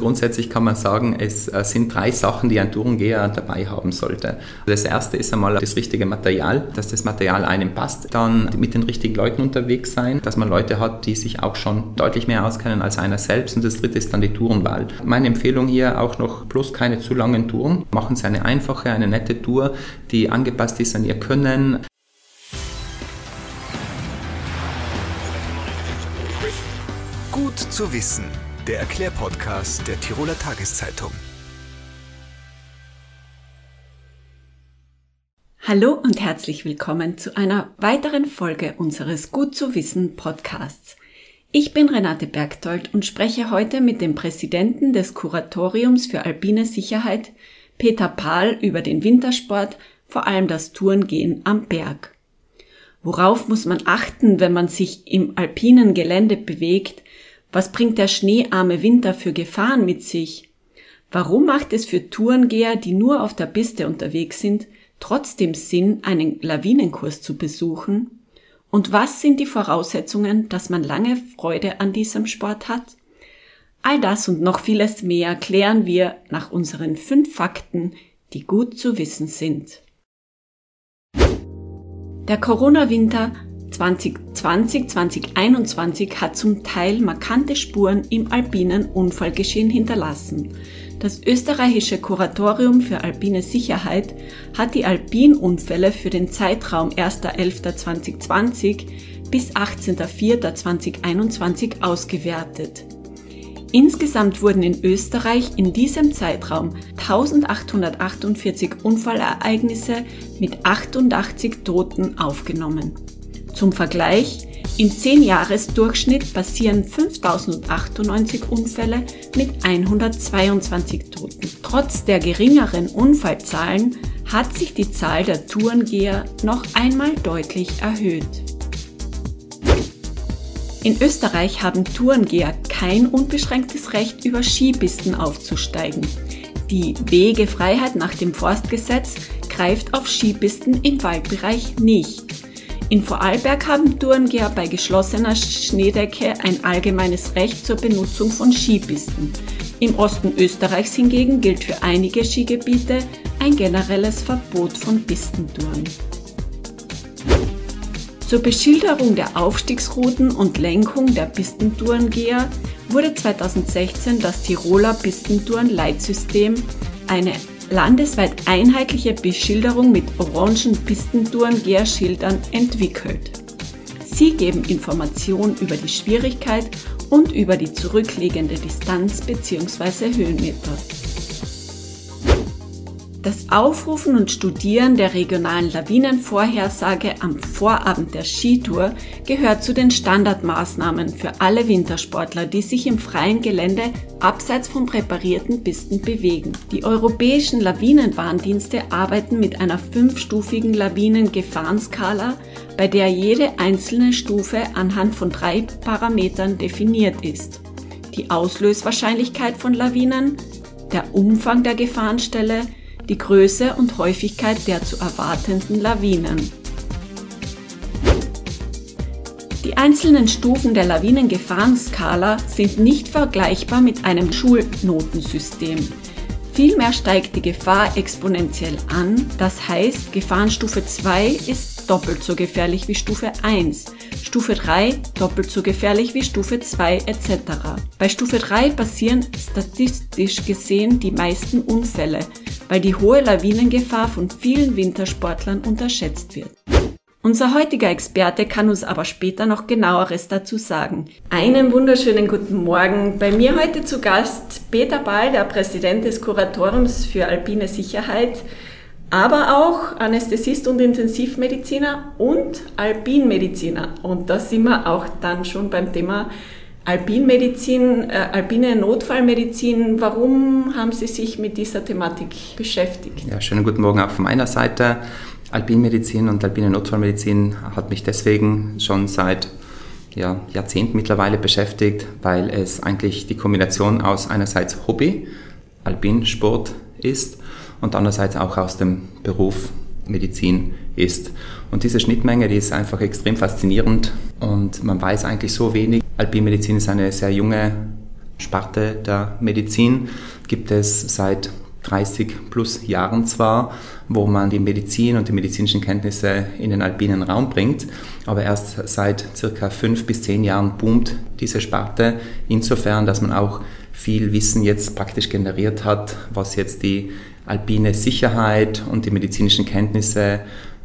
Grundsätzlich kann man sagen, es äh, sind drei Sachen, die ein Tourengeher dabei haben sollte. Das erste ist einmal das richtige Material, dass das Material einem passt. Dann mit den richtigen Leuten unterwegs sein, dass man Leute hat, die sich auch schon deutlich mehr auskennen als einer selbst. Und das dritte ist dann die Tourenwahl. Meine Empfehlung hier auch noch bloß keine zu langen Touren. Machen Sie eine einfache, eine nette Tour, die angepasst ist an Ihr Können. Gut zu wissen der Erklärpodcast der Tiroler Tageszeitung. Hallo und herzlich willkommen zu einer weiteren Folge unseres Gut zu wissen Podcasts. Ich bin Renate Bergtold und spreche heute mit dem Präsidenten des Kuratoriums für alpine Sicherheit, Peter Pahl, über den Wintersport, vor allem das Tourengehen am Berg. Worauf muss man achten, wenn man sich im alpinen Gelände bewegt, was bringt der schneearme Winter für Gefahren mit sich? Warum macht es für Tourengeher, die nur auf der Piste unterwegs sind, trotzdem Sinn, einen Lawinenkurs zu besuchen? Und was sind die Voraussetzungen, dass man lange Freude an diesem Sport hat? All das und noch vieles mehr klären wir nach unseren fünf Fakten, die gut zu wissen sind. Der Corona-Winter 2020, 2021 hat zum Teil markante Spuren im alpinen Unfallgeschehen hinterlassen. Das österreichische Kuratorium für alpine Sicherheit hat die Alpinunfälle für den Zeitraum 1.11.2020 bis 18.04.2021 ausgewertet. Insgesamt wurden in Österreich in diesem Zeitraum 1848 Unfallereignisse mit 88 Toten aufgenommen. Zum Vergleich, im 10-Jahres-Durchschnitt passieren 5098 Unfälle mit 122 Toten. Trotz der geringeren Unfallzahlen hat sich die Zahl der Tourengeher noch einmal deutlich erhöht. In Österreich haben Tourengeher kein unbeschränktes Recht, über Skipisten aufzusteigen. Die Wegefreiheit nach dem Forstgesetz greift auf Skipisten im Waldbereich nicht. In Vorarlberg haben Tourengeher bei geschlossener Schneedecke ein allgemeines Recht zur Benutzung von Skipisten. Im Osten Österreichs hingegen gilt für einige Skigebiete ein generelles Verbot von Pistentouren. Zur Beschilderung der Aufstiegsrouten und Lenkung der Pistentourengeher wurde 2016 das Tiroler Pistentouren-Leitsystem, eine landesweit einheitliche Beschilderung mit orangen Pistentouren-Gärschildern entwickelt. Sie geben Informationen über die Schwierigkeit und über die zurückliegende Distanz bzw. Höhenmeter. Das Aufrufen und Studieren der regionalen Lawinenvorhersage am Vorabend der Skitour gehört zu den Standardmaßnahmen für alle Wintersportler, die sich im freien Gelände abseits von präparierten Pisten bewegen. Die europäischen Lawinenwarndienste arbeiten mit einer fünfstufigen Lawinengefahrenskala, bei der jede einzelne Stufe anhand von drei Parametern definiert ist. Die Auslöswahrscheinlichkeit von Lawinen, der Umfang der Gefahrenstelle, die Größe und Häufigkeit der zu erwartenden Lawinen. Die einzelnen Stufen der Lawinengefahrenskala sind nicht vergleichbar mit einem Schulnotensystem. Vielmehr steigt die Gefahr exponentiell an, das heißt Gefahrenstufe 2 ist doppelt so gefährlich wie Stufe 1, Stufe 3 doppelt so gefährlich wie Stufe 2 etc. Bei Stufe 3 passieren statistisch gesehen die meisten Unfälle, weil die hohe Lawinengefahr von vielen Wintersportlern unterschätzt wird. Unser heutiger Experte kann uns aber später noch genaueres dazu sagen. Einen wunderschönen guten Morgen. Bei mir heute zu Gast Peter Ball, der Präsident des Kuratoriums für alpine Sicherheit, aber auch Anästhesist und Intensivmediziner und Alpinmediziner. Und da sind wir auch dann schon beim Thema Alpinmedizin, äh, alpine Notfallmedizin. Warum haben Sie sich mit dieser Thematik beschäftigt? Ja, schönen guten Morgen auch von meiner Seite. Alpinmedizin und alpine Notfallmedizin hat mich deswegen schon seit ja, Jahrzehnten mittlerweile beschäftigt, weil es eigentlich die Kombination aus einerseits Hobby, Alpinsport ist und andererseits auch aus dem Beruf Medizin ist. Und diese Schnittmenge, die ist einfach extrem faszinierend und man weiß eigentlich so wenig. Alpinmedizin ist eine sehr junge Sparte der Medizin gibt es seit 30 plus Jahren zwar, wo man die Medizin und die medizinischen Kenntnisse in den alpinen Raum bringt, aber erst seit circa fünf bis zehn Jahren boomt diese Sparte insofern, dass man auch viel Wissen jetzt praktisch generiert hat, was jetzt die alpine Sicherheit und die medizinischen Kenntnisse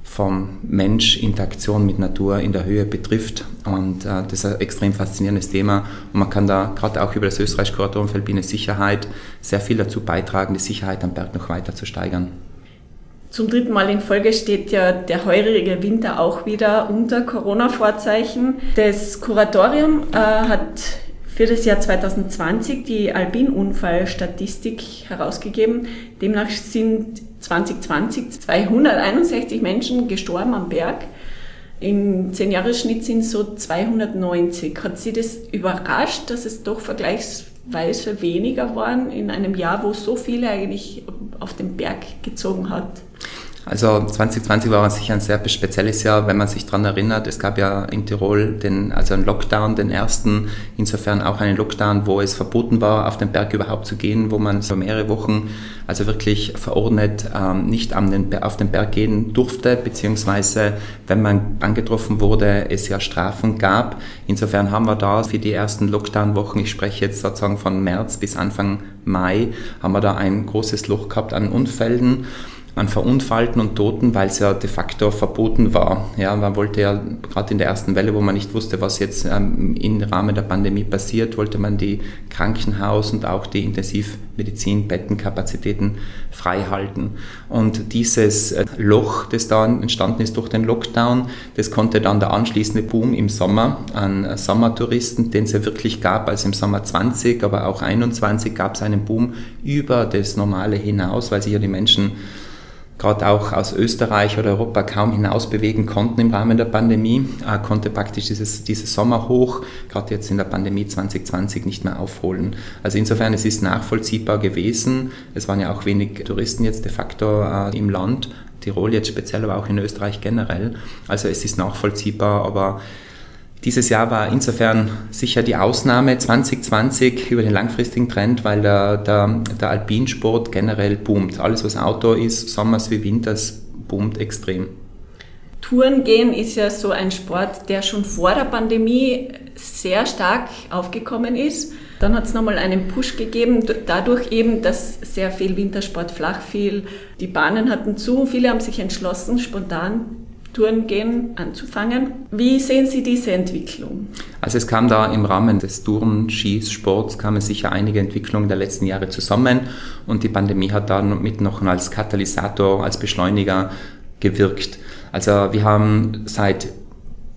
vom Mensch, Interaktion mit Natur in der Höhe betrifft. Und äh, das ist ein extrem faszinierendes Thema. Und man kann da gerade auch über das österreichische Kuratorium für alpine Sicherheit sehr viel dazu beitragen, die Sicherheit am Berg noch weiter zu steigern. Zum dritten Mal in Folge steht ja der heurige Winter auch wieder unter Corona-Vorzeichen. Das Kuratorium äh, hat für das Jahr 2020 die Albin-Unfallstatistik herausgegeben. Demnach sind 2020 261 Menschen gestorben am Berg. Im 10-Jahres-Schnitt sind so 290. Hat Sie das überrascht, dass es doch vergleichsweise weniger waren in einem Jahr, wo so viele eigentlich auf den Berg gezogen hat? Also 2020 war sicher ein sehr spezielles Jahr, wenn man sich daran erinnert. Es gab ja in Tirol den, also einen Lockdown, den ersten, insofern auch einen Lockdown, wo es verboten war, auf den Berg überhaupt zu gehen, wo man so mehrere Wochen, also wirklich verordnet, ähm, nicht den, auf den Berg gehen durfte, beziehungsweise wenn man angetroffen wurde, es ja Strafen gab. Insofern haben wir da für die ersten Lockdown-Wochen, ich spreche jetzt sozusagen von März bis Anfang Mai, haben wir da ein großes Loch gehabt an Unfällen an Verunfallten und Toten, weil es ja de facto verboten war. Ja, man wollte ja gerade in der ersten Welle, wo man nicht wusste, was jetzt ähm, im Rahmen der Pandemie passiert, wollte man die Krankenhaus- und auch die Intensivmedizin-Bettenkapazitäten frei halten. Und dieses äh, Loch, das da entstanden ist durch den Lockdown, das konnte dann der anschließende Boom im Sommer an Sommertouristen, den es ja wirklich gab, also im Sommer 20, aber auch 21 gab es einen Boom über das Normale hinaus, weil sich ja die Menschen gerade auch aus Österreich oder Europa kaum hinaus bewegen konnten im Rahmen der Pandemie, äh, konnte praktisch dieses, dieses Sommerhoch, gerade jetzt in der Pandemie 2020, nicht mehr aufholen. Also insofern, es ist nachvollziehbar gewesen. Es waren ja auch wenig Touristen jetzt de facto äh, im Land, Tirol jetzt speziell, aber auch in Österreich generell. Also es ist nachvollziehbar, aber dieses Jahr war insofern sicher die Ausnahme 2020 über den langfristigen Trend, weil der, der, der Alpinsport generell boomt. Alles, was Outdoor ist, Sommers wie Winters, boomt extrem. Touren gehen ist ja so ein Sport, der schon vor der Pandemie sehr stark aufgekommen ist. Dann hat es nochmal einen Push gegeben, dadurch eben, dass sehr viel Wintersport flach fiel. Die Bahnen hatten zu, viele haben sich entschlossen, spontan Tourengehen anzufangen. Wie sehen Sie diese Entwicklung? Also es kam da im Rahmen des Touren-Skisports kamen sicher einige Entwicklungen der letzten Jahre zusammen und die Pandemie hat da mit noch als Katalysator, als Beschleuniger gewirkt. Also wir haben seit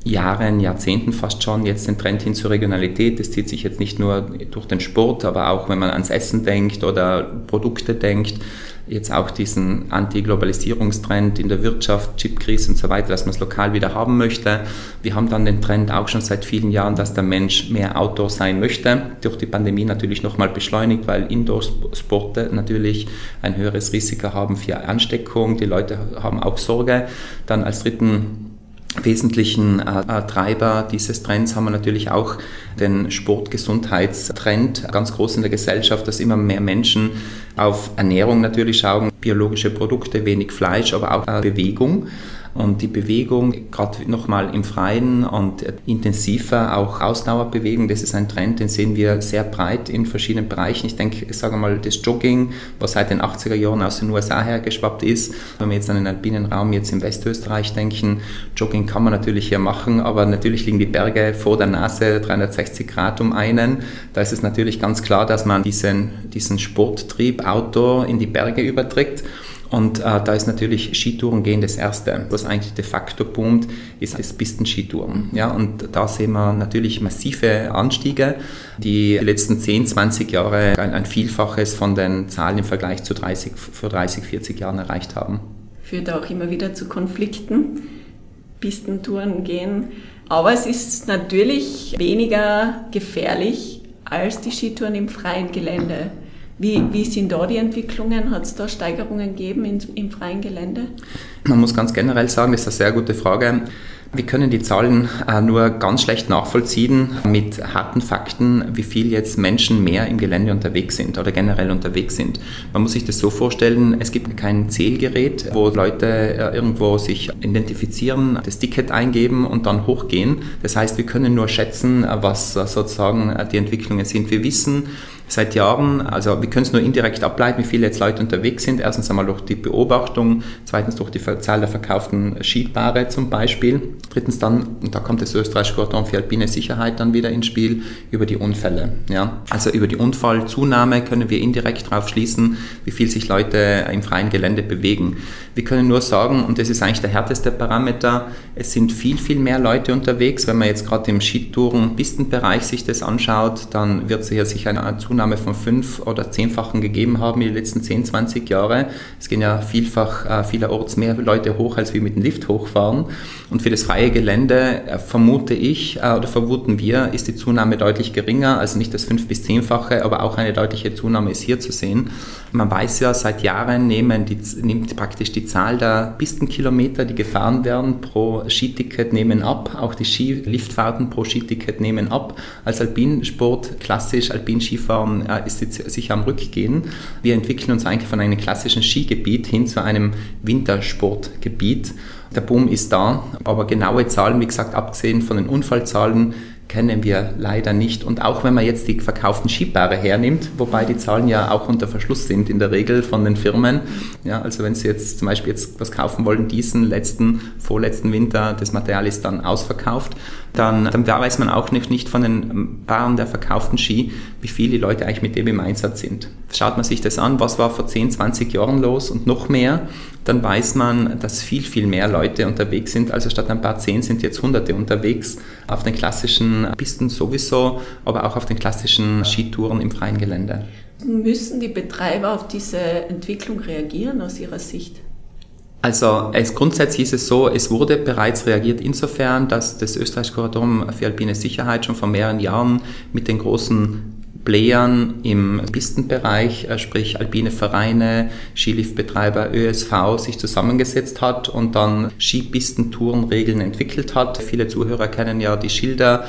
Jahren, Jahrzehnten fast schon jetzt den Trend hin zur Regionalität. Das zieht sich jetzt nicht nur durch den Sport, aber auch wenn man ans Essen denkt oder Produkte denkt jetzt auch diesen Anti-Globalisierungstrend in der Wirtschaft, Chipkrise und so weiter, dass man es lokal wieder haben möchte. Wir haben dann den Trend auch schon seit vielen Jahren, dass der Mensch mehr Outdoor sein möchte. Durch die Pandemie natürlich nochmal beschleunigt, weil Indoor-Sporte natürlich ein höheres Risiko haben für Ansteckung. Die Leute haben auch Sorge. Dann als dritten wesentlichen äh, Treiber dieses Trends haben wir natürlich auch den Sportgesundheitstrend, ganz groß in der Gesellschaft, dass immer mehr Menschen auf Ernährung natürlich schauen, biologische Produkte, wenig Fleisch, aber auch äh, Bewegung. Und die Bewegung, gerade nochmal im Freien und intensiver, auch Ausdauerbewegung, das ist ein Trend, den sehen wir sehr breit in verschiedenen Bereichen. Ich denke, ich sage mal, das Jogging, was seit den 80er Jahren aus den USA hergeschwappt ist, wenn wir jetzt an den alpinen Raum jetzt in Westösterreich denken, Jogging kann man natürlich hier machen, aber natürlich liegen die Berge vor der Nase 360 Grad um einen. Da ist es natürlich ganz klar, dass man diesen, diesen Sporttrieb Outdoor in die Berge überträgt. Und äh, da ist natürlich Skitouren gehen das Erste. Was eigentlich de facto boomt, ist das Pistenskitouren. Ja, und da sehen wir natürlich massive Anstiege, die letzten 10, 20 Jahre ein, ein Vielfaches von den Zahlen im Vergleich zu 30, vor 30, 40 Jahren erreicht haben. Führt auch immer wieder zu Konflikten. Pistentouren gehen. Aber es ist natürlich weniger gefährlich als die Skitouren im freien Gelände. Wie, wie sind da die Entwicklungen? Hat es da Steigerungen gegeben in, im freien Gelände? Man muss ganz generell sagen, das ist eine sehr gute Frage. Wir können die Zahlen äh, nur ganz schlecht nachvollziehen mit harten Fakten, wie viel jetzt Menschen mehr im Gelände unterwegs sind oder generell unterwegs sind. Man muss sich das so vorstellen, es gibt kein Zählgerät, wo Leute äh, irgendwo sich identifizieren, das Ticket eingeben und dann hochgehen. Das heißt, wir können nur schätzen, was sozusagen die Entwicklungen sind. Wir wissen, seit Jahren, also wir können es nur indirekt ableiten, wie viele jetzt Leute unterwegs sind. Erstens einmal durch die Beobachtung, zweitens durch die Zahl der verkauften Skipaare zum Beispiel. Drittens dann, und da kommt das österreichische Cordon für alpine Sicherheit dann wieder ins Spiel, über die Unfälle. Ja? Also über die Unfallzunahme können wir indirekt darauf schließen, wie viel sich Leute im freien Gelände bewegen. Wir können nur sagen, und das ist eigentlich der härteste Parameter, es sind viel, viel mehr Leute unterwegs. Wenn man jetzt gerade im Skitouren-Pistenbereich sich das anschaut, dann wird sicher sich eine Zunahme Zunahme von fünf- oder zehnfachen gegeben haben in den letzten 10, 20 Jahren. Es gehen ja vielfach, äh, vielerorts mehr Leute hoch, als wir mit dem Lift hochfahren. Und für das freie Gelände äh, vermute ich äh, oder vermuten wir, ist die Zunahme deutlich geringer, also nicht das fünf- bis zehnfache, aber auch eine deutliche Zunahme ist hier zu sehen. Man weiß ja, seit Jahren nehmen die, nimmt praktisch die Zahl der Pistenkilometer, die gefahren werden pro Skiticket, nehmen ab. Auch die Skiliftfahrten pro Skiticket nehmen ab. Als Alpinsport, klassisch Alpinskifahren, Skifahren äh, ist sicher am Rückgehen. Wir entwickeln uns eigentlich von einem klassischen Skigebiet hin zu einem Wintersportgebiet. Der Boom ist da, aber genaue Zahlen, wie gesagt, abgesehen von den Unfallzahlen, kennen wir leider nicht. Und auch wenn man jetzt die verkauften Skipaare hernimmt, wobei die Zahlen ja auch unter Verschluss sind in der Regel von den Firmen. Ja, also wenn Sie jetzt zum Beispiel jetzt was kaufen wollen, diesen letzten, vorletzten Winter, das Material ist dann ausverkauft, dann, dann weiß man auch nicht, nicht von den Paaren der verkauften Ski, wie viele Leute eigentlich mit dem im Einsatz sind. Schaut man sich das an, was war vor 10, 20 Jahren los und noch mehr, dann weiß man, dass viel, viel mehr Leute unterwegs sind. Also statt ein paar Zehn sind jetzt Hunderte unterwegs auf den klassischen Pisten sowieso, aber auch auf den klassischen Skitouren im freien Gelände. Müssen die Betreiber auf diese Entwicklung reagieren aus Ihrer Sicht? Also es, grundsätzlich ist es so, es wurde bereits reagiert insofern, dass das österreichische Korridor für alpine Sicherheit schon vor mehreren Jahren mit den großen Playern im Pistenbereich, äh, sprich alpine Vereine, Skiliftbetreiber, ÖSV, sich zusammengesetzt hat und dann Skipistentourenregeln entwickelt hat. Viele Zuhörer kennen ja die Schilder,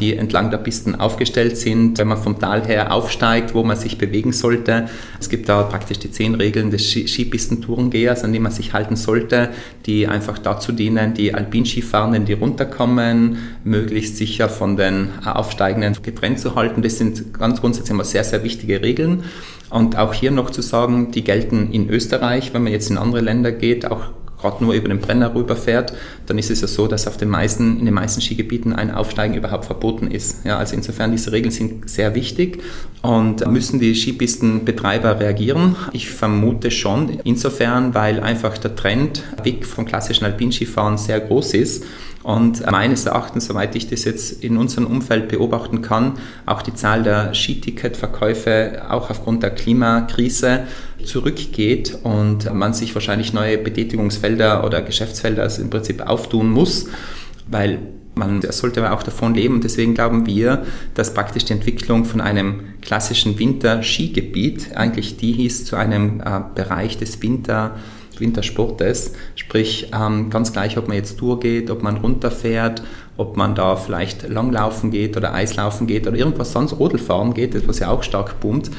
die entlang der Pisten aufgestellt sind, wenn man vom Tal her aufsteigt, wo man sich bewegen sollte. Es gibt da praktisch die zehn Regeln des Skipistentourengehers, an die man sich halten sollte, die einfach dazu dienen, die Alpinskifahrenden, die runterkommen, möglichst sicher von den Aufsteigenden getrennt zu halten. Das sind ganz ganz grundsätzlich immer sehr, sehr wichtige Regeln. Und auch hier noch zu sagen, die gelten in Österreich, wenn man jetzt in andere Länder geht, auch gerade nur über den Brenner rüberfährt, dann ist es ja so, dass auf den meisten, in den meisten Skigebieten ein Aufsteigen überhaupt verboten ist. Ja, also insofern diese Regeln sind sehr wichtig und müssen die Skipistenbetreiber reagieren? Ich vermute schon, insofern, weil einfach der Trend weg vom klassischen Alpinskifahren sehr groß ist und meines Erachtens, soweit ich das jetzt in unserem Umfeld beobachten kann, auch die Zahl der Skiticketverkäufe auch aufgrund der Klimakrise zurückgeht und man sich wahrscheinlich neue Betätigungsfelder oder Geschäftsfelder im Prinzip auftun muss, weil man sollte auch davon leben. Deswegen glauben wir, dass praktisch die Entwicklung von einem klassischen Winter-Skigebiet eigentlich die hieß zu einem äh, Bereich des Winter- Wintersportes. Sprich, ähm, ganz gleich, ob man jetzt Tour geht, ob man runterfährt, ob man da vielleicht Langlaufen geht oder Eislaufen geht oder irgendwas sonst, Rodelfahren geht, was ja auch stark boomt,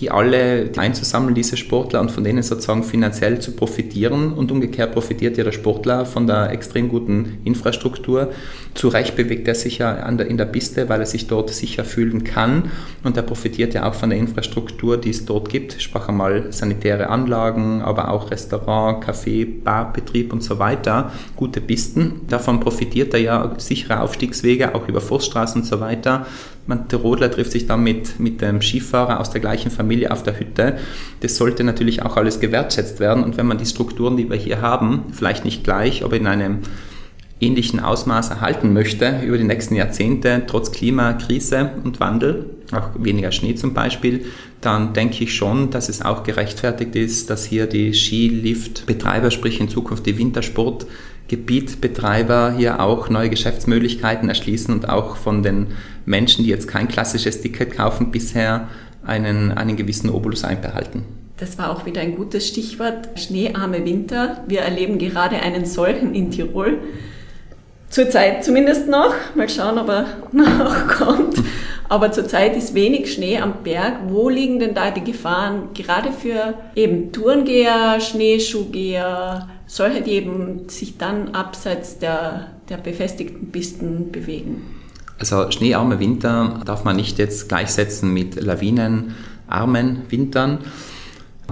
die alle einzusammeln, diese Sportler, und von denen sozusagen finanziell zu profitieren. Und umgekehrt profitiert ja der Sportler von der extrem guten Infrastruktur. Zu Recht bewegt er sich ja in der Piste, weil er sich dort sicher fühlen kann. Und er profitiert ja auch von der Infrastruktur, die es dort gibt. Ich sprach einmal sanitäre Anlagen, aber auch Restaurant, Café, Barbetrieb und so weiter. Gute Pisten. Davon profitiert er ja sicher sichere Aufstiegswege, auch über Forststraßen und so weiter. Man, der Rodler trifft sich dann mit, mit dem Skifahrer aus der gleichen Familie auf der Hütte. Das sollte natürlich auch alles gewertschätzt werden. Und wenn man die Strukturen, die wir hier haben, vielleicht nicht gleich, aber in einem ähnlichen Ausmaß erhalten möchte über die nächsten Jahrzehnte, trotz Klimakrise und Wandel, auch weniger Schnee zum Beispiel, dann denke ich schon, dass es auch gerechtfertigt ist, dass hier die Skiliftbetreiber, sprich in Zukunft die Wintersport Gebietbetreiber hier auch neue Geschäftsmöglichkeiten erschließen und auch von den Menschen, die jetzt kein klassisches Ticket kaufen, bisher einen, einen gewissen Obolus einbehalten. Das war auch wieder ein gutes Stichwort. Schneearme Winter. Wir erleben gerade einen solchen in Tirol. Zurzeit zumindest noch. Mal schauen, ob er noch kommt. Aber zurzeit ist wenig Schnee am Berg. Wo liegen denn da die Gefahren, gerade für eben Tourengeher, Schneeschuhgeher, solche, die eben sich dann abseits der, der befestigten Pisten bewegen? Also schneearme Winter darf man nicht jetzt gleichsetzen mit lawinenarmen Wintern.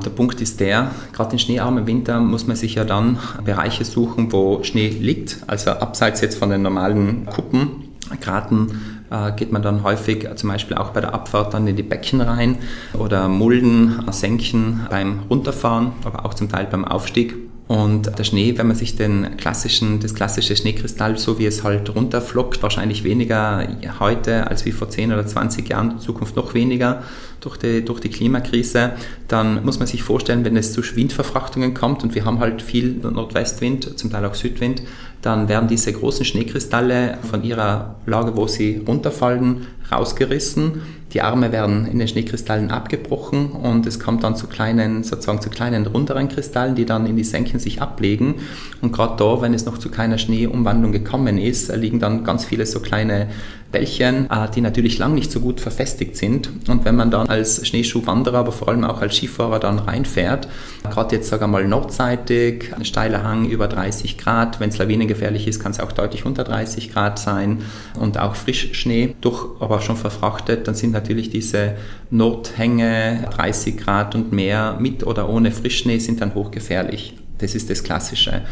Der Punkt ist der, gerade in schneearmen Winter muss man sich ja dann Bereiche suchen, wo Schnee liegt, also abseits jetzt von den normalen Kuppen, Graten äh, geht man dann häufig zum Beispiel auch bei der Abfahrt dann in die Becken rein oder Mulden senken beim Runterfahren, aber auch zum Teil beim Aufstieg. Und der Schnee, wenn man sich den klassischen, das klassische Schneekristall, so wie es halt runterflockt, wahrscheinlich weniger heute als wie vor 10 oder 20 Jahren, in Zukunft noch weniger durch die, durch die Klimakrise, dann muss man sich vorstellen, wenn es zu Windverfrachtungen kommt und wir haben halt viel Nordwestwind, zum Teil auch Südwind, dann werden diese großen Schneekristalle von ihrer Lage, wo sie runterfallen, rausgerissen. Die Arme werden in den Schneekristallen abgebrochen und es kommt dann zu kleinen, sozusagen zu kleinen runderen Kristallen, die dann in die Senken sich ablegen. Und gerade da, wenn es noch zu keiner Schneeumwandlung gekommen ist, liegen dann ganz viele so kleine Bällchen, äh, die natürlich lang nicht so gut verfestigt sind. Und wenn man dann als Schneeschuhwanderer, aber vor allem auch als Skifahrer dann reinfährt, gerade jetzt sagen wir mal nordseitig, ein steiler Hang über 30 Grad, wenn es lawinengefährlich ist, kann es auch deutlich unter 30 Grad sein und auch Frischschnee, durch aber schon verfrachtet, dann sind natürlich diese Nordhänge 30 Grad und mehr mit oder ohne Frischschnee sind dann hochgefährlich. Das ist das Klassische.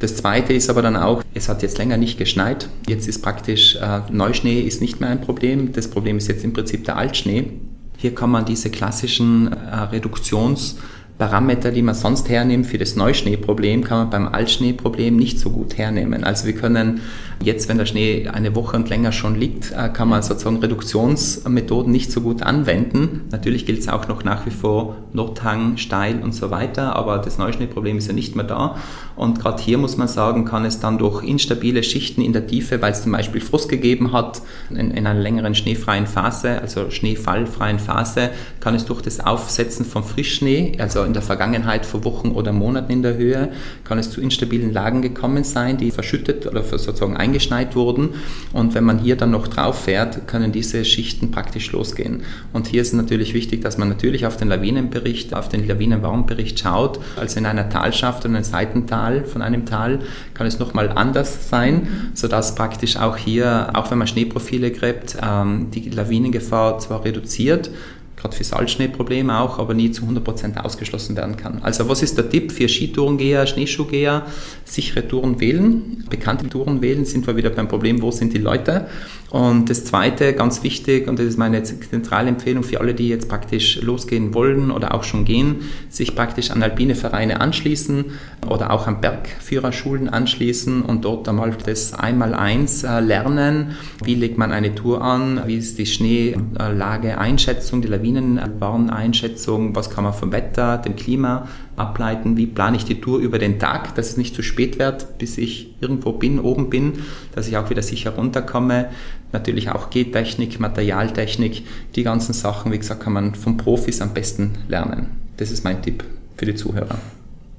Das zweite ist aber dann auch, es hat jetzt länger nicht geschneit. Jetzt ist praktisch äh, Neuschnee ist nicht mehr ein Problem. Das Problem ist jetzt im Prinzip der Altschnee. Hier kann man diese klassischen äh, Reduktions- Parameter, die man sonst hernimmt für das Neuschneeproblem, kann man beim Altschneeproblem nicht so gut hernehmen. Also wir können jetzt, wenn der Schnee eine Woche und länger schon liegt, äh, kann man sozusagen Reduktionsmethoden nicht so gut anwenden. Natürlich gilt es auch noch nach wie vor Nordhang, steil und so weiter, aber das Neuschneeproblem ist ja nicht mehr da. Und gerade hier muss man sagen, kann es dann durch instabile Schichten in der Tiefe, weil es zum Beispiel Frost gegeben hat, in, in einer längeren schneefreien Phase, also schneefallfreien Phase, kann es durch das Aufsetzen von Frischschnee, also in der Vergangenheit vor Wochen oder Monaten in der Höhe, kann es zu instabilen Lagen gekommen sein, die verschüttet oder sozusagen eingeschneit wurden. Und wenn man hier dann noch drauf fährt, können diese Schichten praktisch losgehen. Und hier ist natürlich wichtig, dass man natürlich auf den Lawinenbericht, auf den Lawinenwarnbericht schaut. Also in einer Talschaft und einem Seitental von einem Tal kann es nochmal anders sein, sodass praktisch auch hier, auch wenn man Schneeprofile gräbt, ähm, die Lawinengefahr zwar reduziert, gerade für Salzschneeprobleme auch, aber nie zu 100% ausgeschlossen werden kann. Also was ist der Tipp für Skitourengeher, Schneeschuhgeher? Sichere Touren wählen, bekannte Touren wählen, sind wir wieder beim Problem, wo sind die Leute? Und das Zweite, ganz wichtig, und das ist meine zentrale Empfehlung für alle, die jetzt praktisch losgehen wollen oder auch schon gehen, sich praktisch an alpine Vereine anschließen oder auch an Bergführerschulen anschließen und dort einmal das Einmaleins äh, lernen. Wie legt man eine Tour an? Wie ist die Schneelage-Einschätzung, die Lawinenwarneinschätzung? Was kann man vom Wetter, dem Klima ableiten, wie plane ich die Tour über den Tag, dass es nicht zu spät wird, bis ich irgendwo bin, oben bin, dass ich auch wieder sicher runterkomme. Natürlich auch Gehtechnik, Materialtechnik, die ganzen Sachen, wie gesagt, kann man von Profis am besten lernen. Das ist mein Tipp für die Zuhörer.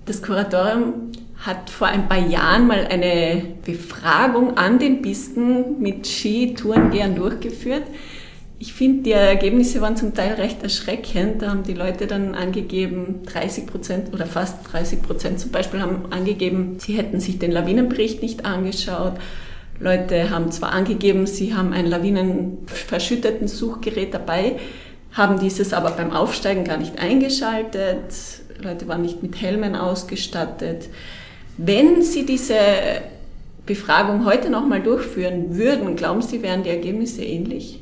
Das Kuratorium hat vor ein paar Jahren mal eine Befragung an den Pisten mit Skitourengehern durchgeführt. Ich finde, die Ergebnisse waren zum Teil recht erschreckend. Da haben die Leute dann angegeben, 30 Prozent oder fast 30 Prozent zum Beispiel haben angegeben, sie hätten sich den Lawinenbericht nicht angeschaut. Leute haben zwar angegeben, sie haben ein lawinenverschütteten Suchgerät dabei, haben dieses aber beim Aufsteigen gar nicht eingeschaltet. Leute waren nicht mit Helmen ausgestattet. Wenn Sie diese Befragung heute nochmal durchführen würden, glauben Sie, wären die Ergebnisse ähnlich?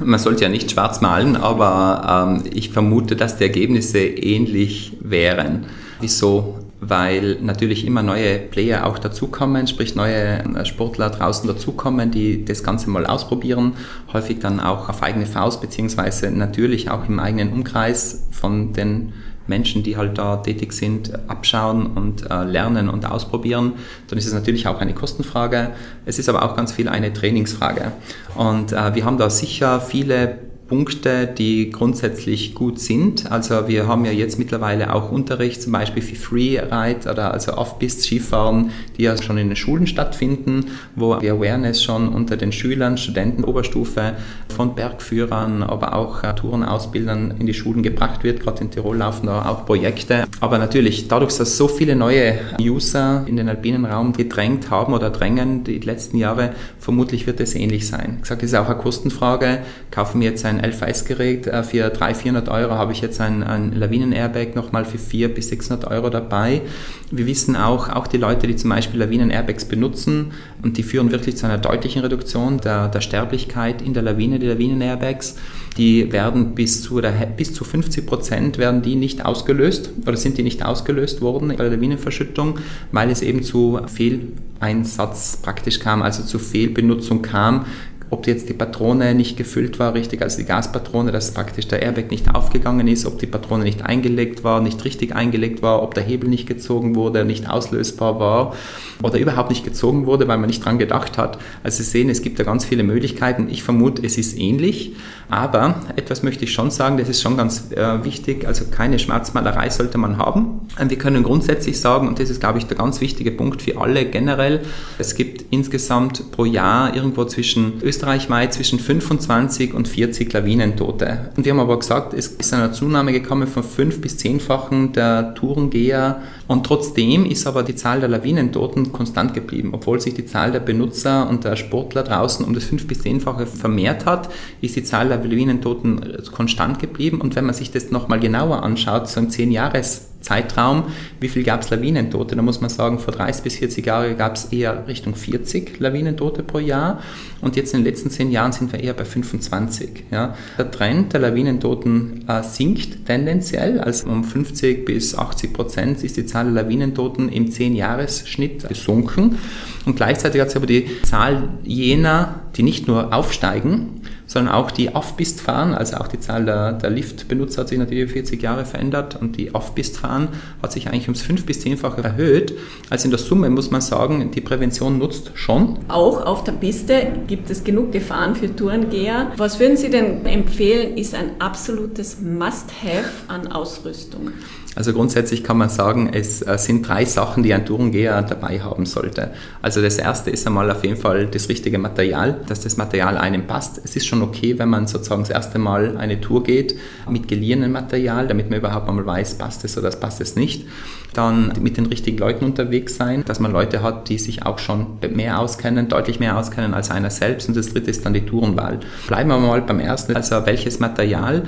Man sollte ja nicht schwarz malen, aber ähm, ich vermute, dass die Ergebnisse ähnlich wären. Wieso? Weil natürlich immer neue Player auch dazukommen, sprich neue äh, Sportler draußen dazukommen, die das Ganze mal ausprobieren, häufig dann auch auf eigene Faust, beziehungsweise natürlich auch im eigenen Umkreis von den Menschen, die halt da tätig sind, abschauen und äh, lernen und ausprobieren, dann ist es natürlich auch eine Kostenfrage. Es ist aber auch ganz viel eine Trainingsfrage. Und äh, wir haben da sicher viele Punkte, die grundsätzlich gut sind. Also wir haben ja jetzt mittlerweile auch Unterricht, zum Beispiel für Freeride oder also Off-Pist-Skifahren, die ja schon in den Schulen stattfinden, wo die Awareness schon unter den Schülern, Studenten, Oberstufe von Bergführern, aber auch äh, Tourenausbildern in die Schulen gebracht wird. Gerade in Tirol laufen da auch Projekte. Aber natürlich, dadurch, dass so viele neue User in den alpinen Raum gedrängt haben oder drängen die letzten Jahre, vermutlich wird es ähnlich sein. Ich sage, es ist auch eine Kostenfrage. Kaufen wir jetzt ein LVS-Gerät äh, für 300, 400 Euro, habe ich jetzt ein, ein Lawinen-Airbag nochmal für 400 bis 600 Euro dabei. Wir wissen auch, auch die Leute, die zum Beispiel Lawinen-Airbags benutzen, und die führen wirklich zu einer deutlichen Reduktion der, der Sterblichkeit in der Lawine, die Lawinen-Airbags. Die werden bis zu, oder bis zu 50 Prozent werden die nicht ausgelöst oder sind die nicht ausgelöst worden bei der Lawinenverschüttung, weil es eben zu Fehleinsatz praktisch kam, also zu Fehlbenutzung kam ob jetzt die Patrone nicht gefüllt war, richtig, also die Gaspatrone, dass praktisch der Airbag nicht aufgegangen ist, ob die Patrone nicht eingelegt war, nicht richtig eingelegt war, ob der Hebel nicht gezogen wurde, nicht auslösbar war oder überhaupt nicht gezogen wurde, weil man nicht dran gedacht hat. Also Sie sehen, es gibt da ganz viele Möglichkeiten. Ich vermute, es ist ähnlich, aber etwas möchte ich schon sagen, das ist schon ganz äh, wichtig, also keine Schwarzmalerei sollte man haben. Wir können grundsätzlich sagen, und das ist, glaube ich, der ganz wichtige Punkt für alle generell, es gibt insgesamt pro Jahr irgendwo zwischen Österreich österreichweit zwischen 25 und 40 Lawinentote. Und wir haben aber gesagt, es ist eine Zunahme gekommen von fünf bis zehnfachen der Tourengeher. Und trotzdem ist aber die Zahl der Lawinentoten konstant geblieben. Obwohl sich die Zahl der Benutzer und der Sportler draußen um das fünf bis zehnfache vermehrt hat, ist die Zahl der Lawinentoten konstant geblieben. Und wenn man sich das nochmal genauer anschaut, so im 10 Jahres Zeitraum, wie viel gab es Lawinentote? Da muss man sagen, vor 30 bis 40 Jahren gab es eher Richtung 40 Lawinentote pro Jahr und jetzt in den letzten 10 Jahren sind wir eher bei 25. Ja. Der Trend der Lawinentoten äh, sinkt tendenziell, also um 50 bis 80 Prozent ist die Zahl der Lawinentoten im 10-Jahres-Schnitt gesunken und gleichzeitig hat sich aber die Zahl jener, die nicht nur aufsteigen, sondern auch die Off-Pist fahren, also auch die Zahl der, der Lift-Benutzer hat sich natürlich 40 Jahre verändert und die Off-Pist fahren hat sich eigentlich ums 5 bis 10-fache erhöht. Also in der Summe muss man sagen, die Prävention nutzt schon. Auch auf der Piste gibt es genug Gefahren für Tourengeher. Was würden Sie denn empfehlen, ist ein absolutes Must-Have an Ausrüstung? Also grundsätzlich kann man sagen, es äh, sind drei Sachen, die ein Tourengeher dabei haben sollte. Also das erste ist einmal auf jeden Fall das richtige Material, dass das Material einem passt. Es ist schon okay, wenn man sozusagen das erste Mal eine Tour geht mit geliehenem Material, damit man überhaupt einmal weiß, passt es oder passt es nicht. Dann mit den richtigen Leuten unterwegs sein, dass man Leute hat, die sich auch schon mehr auskennen, deutlich mehr auskennen als einer selbst. Und das dritte ist dann die Tourenwahl. Bleiben wir mal beim ersten, also welches Material.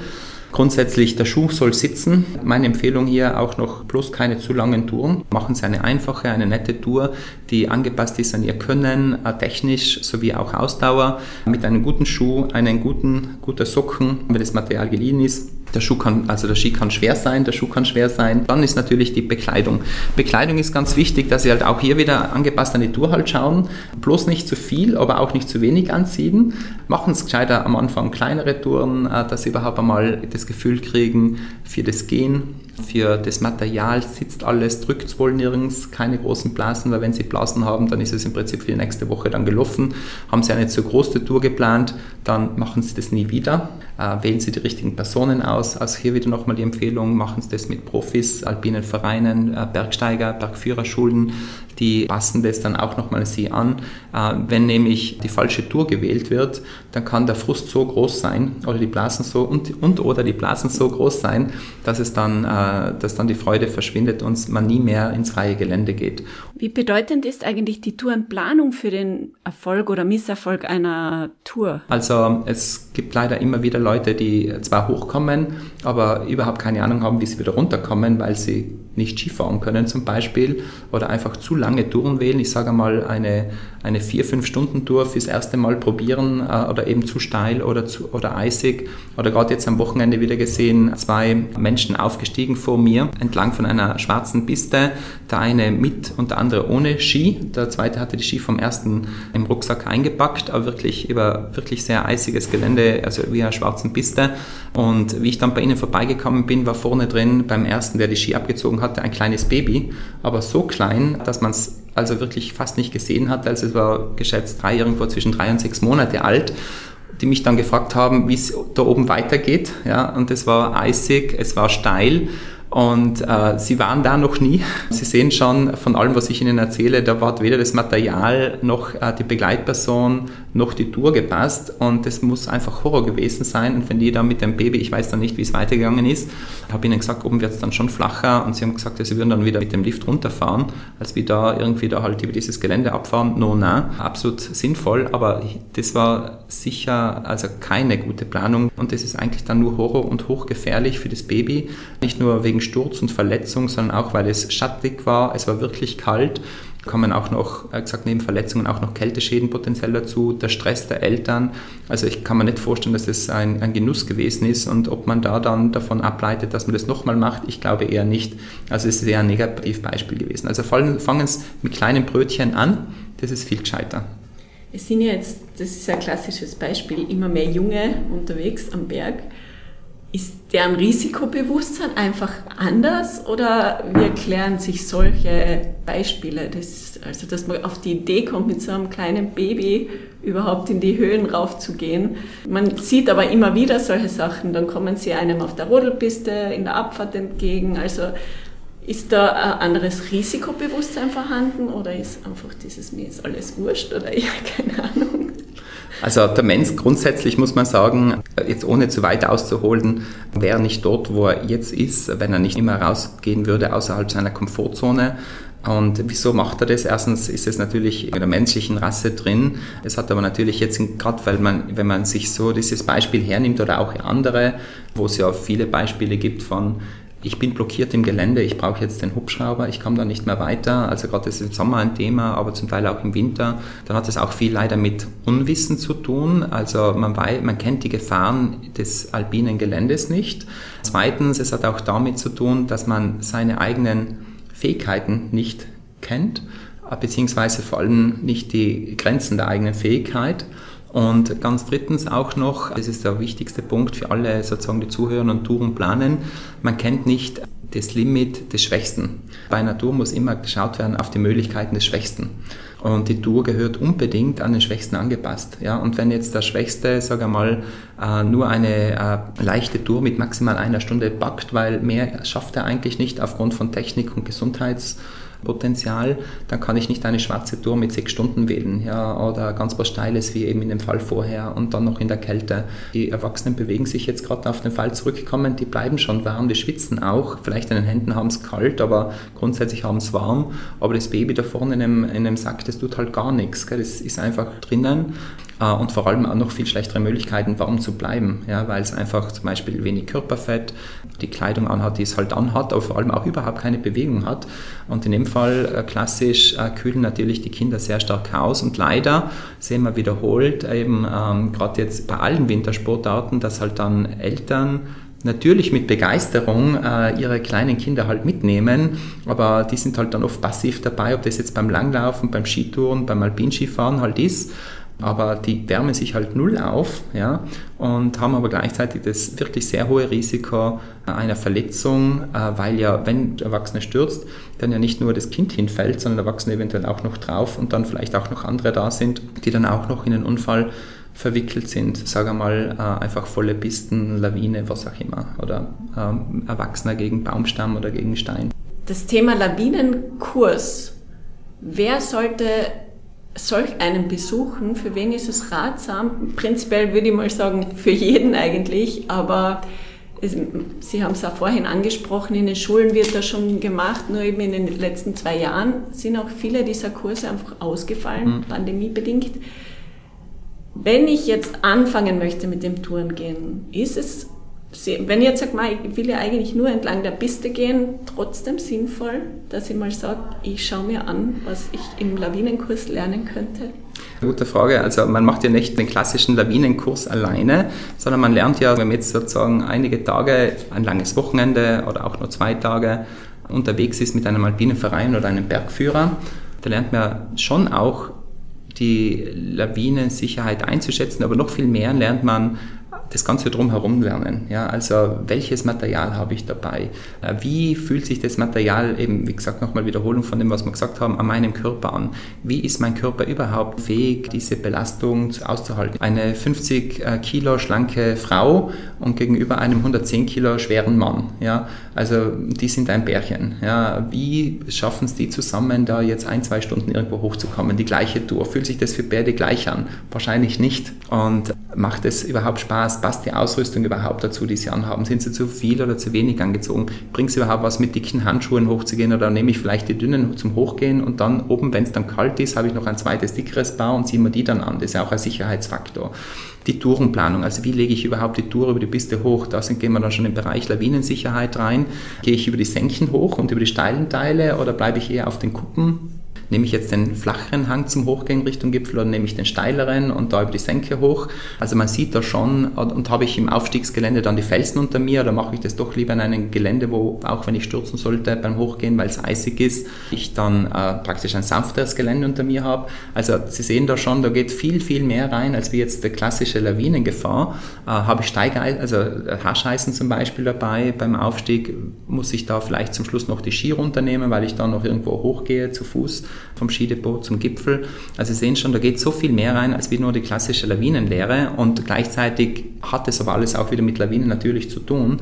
Grundsätzlich, der Schuh soll sitzen. Meine Empfehlung hier auch noch bloß keine zu langen Touren. Machen Sie eine einfache, eine nette Tour, die angepasst ist an Ihr Können, äh, technisch sowie auch Ausdauer, mit einem guten Schuh, einen guten, guter Socken, wenn das Material geliehen ist der Schuh kann, also der Ski kann schwer sein, der Schuh kann schwer sein. Dann ist natürlich die Bekleidung. Bekleidung ist ganz wichtig, dass Sie halt auch hier wieder angepasst an die Tour halt schauen. Bloß nicht zu viel, aber auch nicht zu wenig anziehen. Machen es gescheiter am Anfang kleinere Touren, äh, dass Sie überhaupt einmal das Gefühl kriegen für das Gehen für das Material sitzt alles, drückt es wohl nirgends, keine großen Blasen, weil wenn Sie Blasen haben, dann ist es im Prinzip für die nächste Woche dann gelaufen. Haben Sie eine zu große Tour geplant, dann machen Sie das nie wieder. Äh, wählen Sie die richtigen Personen aus. Also hier wieder nochmal die Empfehlung, machen Sie das mit Profis, alpinen Vereinen, äh, Bergsteiger, Bergführerschulen, die passen das dann auch nochmal Sie an. Äh, wenn nämlich die falsche Tour gewählt wird, dann kann der Frust so groß sein oder die Blasen so und, und oder die Blasen so groß sein, dass es dann, dass dann die Freude verschwindet und man nie mehr ins freie Gelände geht. Wie bedeutend ist eigentlich die Tourenplanung für den Erfolg oder Misserfolg einer Tour? Also es gibt leider immer wieder Leute, die zwar hochkommen, aber überhaupt keine Ahnung haben, wie sie wieder runterkommen, weil sie nicht Skifahren können zum Beispiel oder einfach zu lange Touren wählen. Ich sage mal eine, eine 4-5-Stunden-Tour fürs erste Mal probieren äh, oder eben zu steil oder, zu, oder eisig. Oder gerade jetzt am Wochenende wieder gesehen, zwei Menschen aufgestiegen vor mir entlang von einer schwarzen Piste. Der eine mit und der andere ohne Ski. Der zweite hatte die Ski vom ersten im Rucksack eingepackt, aber wirklich über wirklich sehr eisiges Gelände, also wie einer schwarzen Piste. Und wie ich dann bei ihnen vorbeigekommen bin, war vorne drin beim ersten, der die Ski abgezogen hatte, ein kleines Baby, aber so klein, dass man es also wirklich fast nicht gesehen hat. Also es war geschätzt drei, irgendwo zwischen drei und sechs Monate alt die mich dann gefragt haben, wie es da oben weitergeht. Ja, und es war eisig, es war steil und äh, sie waren da noch nie. Sie sehen schon von allem, was ich Ihnen erzähle, da war weder das Material noch äh, die Begleitperson noch die Tour gepasst. Und das muss einfach Horror gewesen sein. Und wenn die da mit dem Baby, ich weiß dann nicht, wie es weitergegangen ist, habe ihnen gesagt, oben wird es dann schon flacher. Und sie haben gesagt, ja, sie würden dann wieder mit dem Lift runterfahren, als wir da irgendwie da halt über dieses Gelände abfahren. No, na, absolut sinnvoll. Aber das war sicher also keine gute Planung. Und das ist eigentlich dann nur Horror und hochgefährlich für das Baby. Nicht nur wegen Sturz und Verletzung, sondern auch, weil es schattig war. Es war wirklich kalt. Kommen auch noch, wie gesagt, neben Verletzungen auch noch Kälteschäden potenziell dazu, der Stress der Eltern. Also ich kann mir nicht vorstellen, dass das ein, ein Genuss gewesen ist und ob man da dann davon ableitet, dass man das nochmal macht, ich glaube eher nicht. Also es ist eher ein Negativbeispiel gewesen. Also fangen Sie mit kleinen Brötchen an, das ist viel gescheiter. Es sind ja jetzt, das ist ein klassisches Beispiel, immer mehr Junge unterwegs am Berg. Ist deren Risikobewusstsein einfach anders oder wie erklären sich solche Beispiele? Das, also, dass man auf die Idee kommt, mit so einem kleinen Baby überhaupt in die Höhen raufzugehen. Man sieht aber immer wieder solche Sachen. Dann kommen sie einem auf der Rodelpiste in der Abfahrt entgegen. Also, ist da ein anderes Risikobewusstsein vorhanden oder ist einfach dieses, mir ist alles wurscht oder ja, keine Ahnung? Also der Mensch grundsätzlich muss man sagen, jetzt ohne zu weit auszuholen, wäre nicht dort, wo er jetzt ist, wenn er nicht immer rausgehen würde außerhalb seiner Komfortzone. Und wieso macht er das? Erstens ist es natürlich in der menschlichen Rasse drin. Es hat aber natürlich jetzt, gerade weil man, wenn man sich so dieses Beispiel hernimmt oder auch andere, wo es ja viele Beispiele gibt von ich bin blockiert im Gelände, ich brauche jetzt den Hubschrauber, ich komme da nicht mehr weiter. Also gerade ist im Sommer ein Thema, aber zum Teil auch im Winter. Dann hat es auch viel leider mit Unwissen zu tun. Also man, weiß, man kennt die Gefahren des alpinen Geländes nicht. Zweitens, es hat auch damit zu tun, dass man seine eigenen Fähigkeiten nicht kennt, beziehungsweise vor allem nicht die Grenzen der eigenen Fähigkeit. Und ganz drittens auch noch, das ist der wichtigste Punkt für alle sozusagen die Zuhörer und Touren planen, man kennt nicht das Limit des Schwächsten. Bei einer Tour muss immer geschaut werden auf die Möglichkeiten des Schwächsten. Und die Tour gehört unbedingt an den Schwächsten angepasst. Ja, und wenn jetzt der Schwächste, sage mal, äh, nur eine äh, leichte Tour mit maximal einer Stunde packt, weil mehr schafft er eigentlich nicht aufgrund von Technik und Gesundheits Potenzial, dann kann ich nicht eine schwarze Tour mit sechs Stunden wählen ja, oder ganz was Steiles wie eben in dem Fall vorher und dann noch in der Kälte. Die Erwachsenen bewegen sich jetzt gerade auf den Fall zurückkommen, die bleiben schon warm, die schwitzen auch, vielleicht in den Händen haben es kalt, aber grundsätzlich haben es warm, aber das Baby da vorne in einem, in einem Sack, das tut halt gar nichts, gell? das ist einfach drinnen und vor allem auch noch viel schlechtere Möglichkeiten, warm zu bleiben, ja, weil es einfach zum Beispiel wenig Körperfett, die Kleidung anhat, die es halt anhat, aber vor allem auch überhaupt keine Bewegung hat. Und in dem Fall äh, klassisch äh, kühlen natürlich die Kinder sehr stark aus. Und leider sehen wir wiederholt eben ähm, gerade jetzt bei allen Wintersportarten, dass halt dann Eltern natürlich mit Begeisterung äh, ihre kleinen Kinder halt mitnehmen, aber die sind halt dann oft passiv dabei, ob das jetzt beim Langlaufen, beim Skitouren, beim Alpinskifahren halt ist aber die wärmen sich halt null auf ja, und haben aber gleichzeitig das wirklich sehr hohe Risiko einer Verletzung, äh, weil ja, wenn der Erwachsene stürzt, dann ja nicht nur das Kind hinfällt, sondern der Erwachsene eventuell auch noch drauf und dann vielleicht auch noch andere da sind, die dann auch noch in den Unfall verwickelt sind, sage mal äh, einfach volle Pisten, Lawine, was auch immer, oder ähm, Erwachsener gegen Baumstamm oder gegen Stein. Das Thema Lawinenkurs. Wer sollte solch einen besuchen, für wen ist es ratsam? Prinzipiell würde ich mal sagen, für jeden eigentlich, aber es, Sie haben es auch vorhin angesprochen, in den Schulen wird das schon gemacht, nur eben in den letzten zwei Jahren sind auch viele dieser Kurse einfach ausgefallen, mhm. pandemiebedingt. Wenn ich jetzt anfangen möchte mit dem Tourengehen, ist es wenn ich jetzt sage, ich will ja eigentlich nur entlang der Piste gehen, trotzdem sinnvoll, dass ich mal sage, ich schaue mir an, was ich im Lawinenkurs lernen könnte? Gute Frage. Also man macht ja nicht den klassischen Lawinenkurs alleine, sondern man lernt ja, wenn man jetzt sozusagen einige Tage, ein langes Wochenende oder auch nur zwei Tage unterwegs ist mit einem alpinen Verein oder einem Bergführer, da lernt man schon auch die Lawinensicherheit einzuschätzen, aber noch viel mehr lernt man das Ganze drumherum lernen. Ja, also welches Material habe ich dabei? Äh, wie fühlt sich das Material eben, wie gesagt, nochmal Wiederholung von dem, was wir gesagt haben, an meinem Körper an? Wie ist mein Körper überhaupt fähig, diese Belastung auszuhalten? Eine 50 äh, Kilo schlanke Frau und gegenüber einem 110 Kilo schweren Mann. Ja, also die sind ein Bärchen. Ja, wie schaffen es die zusammen, da jetzt ein, zwei Stunden irgendwo hochzukommen? Die gleiche Tour. Fühlt sich das für beide gleich an? Wahrscheinlich nicht. Und macht es überhaupt Spaß? Passt die Ausrüstung überhaupt dazu, die sie anhaben? Sind sie zu viel oder zu wenig angezogen? Bringt es überhaupt was, mit dicken Handschuhen hochzugehen oder nehme ich vielleicht die dünnen zum Hochgehen und dann oben, wenn es dann kalt ist, habe ich noch ein zweites dickeres Bar und ziehe mir die dann an. Das ist ja auch ein Sicherheitsfaktor. Die Tourenplanung, also wie lege ich überhaupt die Tour über die Piste hoch? Da gehen wir dann schon im Bereich Lawinensicherheit rein. Gehe ich über die Senken hoch und über die steilen Teile oder bleibe ich eher auf den Kuppen? Nehme ich jetzt den flacheren Hang zum Hochgehen Richtung Gipfel oder nehme ich den steileren und da über die Senke hoch? Also man sieht da schon, und habe ich im Aufstiegsgelände dann die Felsen unter mir oder mache ich das doch lieber in einem Gelände, wo auch wenn ich stürzen sollte beim Hochgehen, weil es eisig ist, ich dann äh, praktisch ein sanfteres Gelände unter mir habe. Also Sie sehen da schon, da geht viel, viel mehr rein, als wie jetzt der klassische Lawinengefahr. Äh, habe ich Steigeisen, also äh, Hascheisen zum Beispiel dabei beim Aufstieg, muss ich da vielleicht zum Schluss noch die Ski runternehmen, weil ich da noch irgendwo hochgehe zu Fuß vom Skidepot zum Gipfel. Also Sie sehen schon, da geht so viel mehr rein als wie nur die klassische Lawinenlehre und gleichzeitig hat es aber alles auch wieder mit Lawinen natürlich zu tun.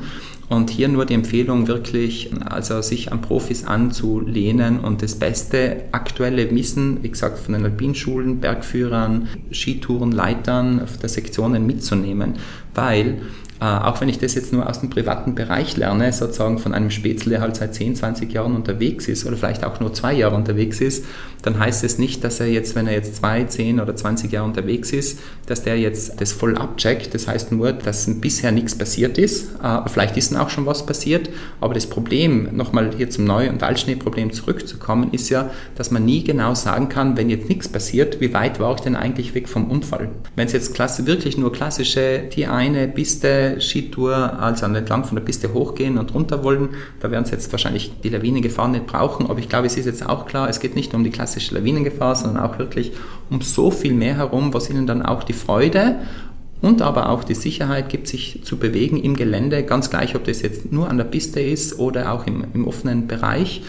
Und hier nur die Empfehlung wirklich, also sich an Profis anzulehnen und das beste aktuelle Wissen, wie gesagt, von den Alpinschulen, Bergführern, Skitourenleitern der Sektionen mitzunehmen, weil auch wenn ich das jetzt nur aus dem privaten Bereich lerne, sozusagen von einem Spätzle, der halt seit 10, 20 Jahren unterwegs ist oder vielleicht auch nur zwei Jahre unterwegs ist, dann heißt es nicht, dass er jetzt, wenn er jetzt zwei, 10 oder 20 Jahre unterwegs ist, dass der jetzt das voll abcheckt. Das heißt nur, dass bisher nichts passiert ist. Äh, vielleicht ist auch schon was passiert, aber das Problem, nochmal hier zum Neu- und Altschneeproblem zurückzukommen, ist ja, dass man nie genau sagen kann, wenn jetzt nichts passiert, wie weit war ich denn eigentlich weg vom Unfall? Wenn es jetzt klasse, wirklich nur klassische, die eine Piste, Skitour, also entlang von der Piste hochgehen und runter wollen, da werden sie jetzt wahrscheinlich die Lawinengefahr nicht brauchen. Aber ich glaube, es ist jetzt auch klar, es geht nicht um die klassische Lawinengefahr, sondern auch wirklich um so viel mehr herum, was ihnen dann auch die Freude und aber auch die Sicherheit gibt, sich zu bewegen im Gelände, ganz gleich, ob das jetzt nur an der Piste ist oder auch im, im offenen Bereich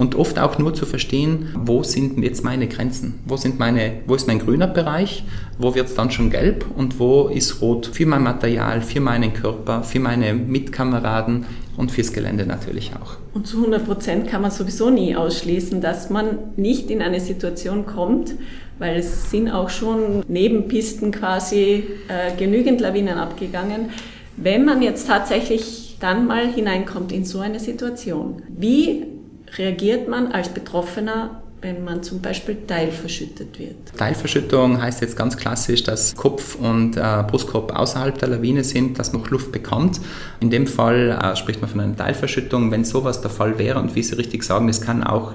und oft auch nur zu verstehen, wo sind jetzt meine Grenzen, wo, sind meine, wo ist mein grüner Bereich, wo wird es dann schon gelb und wo ist rot für mein Material, für meinen Körper, für meine Mitkameraden und fürs Gelände natürlich auch. Und zu 100 Prozent kann man sowieso nie ausschließen, dass man nicht in eine Situation kommt, weil es sind auch schon Nebenpisten quasi äh, genügend Lawinen abgegangen. Wenn man jetzt tatsächlich dann mal hineinkommt in so eine Situation, wie reagiert man als Betroffener wenn man zum Beispiel teilverschüttet wird. Teilverschüttung heißt jetzt ganz klassisch, dass Kopf und äh, Brustkorb außerhalb der Lawine sind, dass noch Luft bekommt. In dem Fall äh, spricht man von einer Teilverschüttung. Wenn sowas der Fall wäre und wie Sie richtig sagen, das kann auch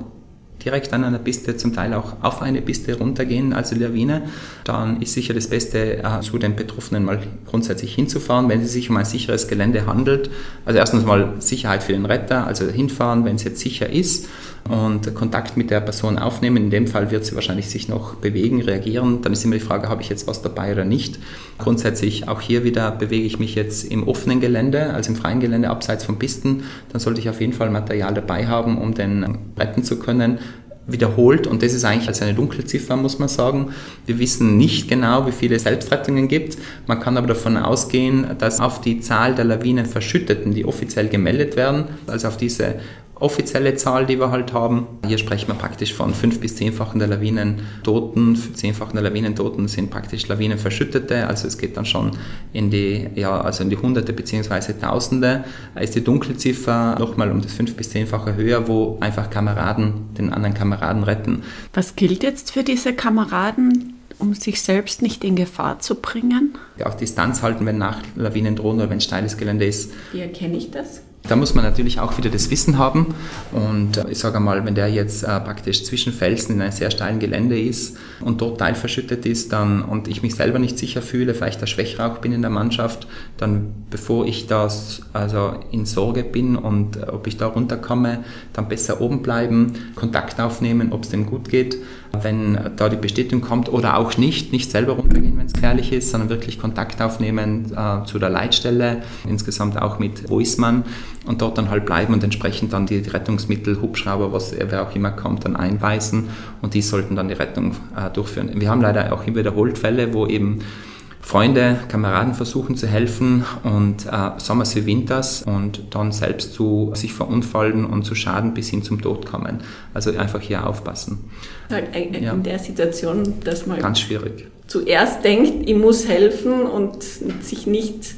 direkt an einer Piste, zum Teil auch auf eine Piste runtergehen, also Lawine, dann ist sicher das Beste, äh, zu den Betroffenen mal grundsätzlich hinzufahren, wenn es sich um ein sicheres Gelände handelt. Also erstens mal Sicherheit für den Retter, also hinfahren, wenn es jetzt sicher ist und Kontakt mit der Person aufnehmen. In dem Fall wird sie wahrscheinlich sich noch bewegen, reagieren. Dann ist immer die Frage, habe ich jetzt was dabei oder nicht. Grundsätzlich auch hier wieder bewege ich mich jetzt im offenen Gelände, also im freien Gelände abseits von Pisten. Dann sollte ich auf jeden Fall Material dabei haben, um den retten zu können wiederholt und das ist eigentlich als eine Dunkelziffer, muss man sagen. Wir wissen nicht genau, wie viele Selbstrettungen gibt. Man kann aber davon ausgehen, dass auf die Zahl der Lawinenverschütteten, die offiziell gemeldet werden, also auf diese offizielle Zahl, die wir halt haben. Hier sprechen wir praktisch von fünf bis zehnfachen der Lawinentoten. Zehnfachen der Lawinentoten sind praktisch Lawinenverschüttete, also es geht dann schon in die, ja, also in die Hunderte bzw. Tausende. Da ist die Dunkelziffer nochmal um das fünf bis zehnfache höher, wo einfach Kameraden den anderen Kameraden retten. Was gilt jetzt für diese Kameraden? um sich selbst nicht in Gefahr zu bringen? Auch Distanz halten, wenn nach Lawinen drohen oder wenn steiles Gelände ist. Wie erkenne ich das? Da muss man natürlich auch wieder das Wissen haben. Und äh, ich sage mal, wenn der jetzt äh, praktisch zwischen Felsen in einem sehr steilen Gelände ist und dort teilverschüttet ist, dann und ich mich selber nicht sicher fühle, vielleicht der Schwächere auch bin in der Mannschaft, dann bevor ich das also in Sorge bin und äh, ob ich da runterkomme, dann besser oben bleiben, Kontakt aufnehmen, ob es dem gut geht. Wenn da die Bestätigung kommt oder auch nicht, nicht selber runtergehen, wenn es gefährlich ist, sondern wirklich Kontakt aufnehmen äh, zu der Leitstelle, insgesamt auch mit Voiceman und dort dann halt bleiben und entsprechend dann die, Rettungsmittel, Hubschrauber, was wer auch immer kommt, dann einweisen und die sollten dann die Rettung äh, durchführen. Wir haben leider auch wiederholt Fälle, wo eben Freunde, Kameraden versuchen zu helfen und äh, Sommers wie Winters und dann selbst zu sich verunfallen und zu Schaden bis hin zum Tod kommen. Also einfach hier aufpassen. In ja. der Situation, dass man ganz schwierig zuerst denkt, ich muss helfen und sich nicht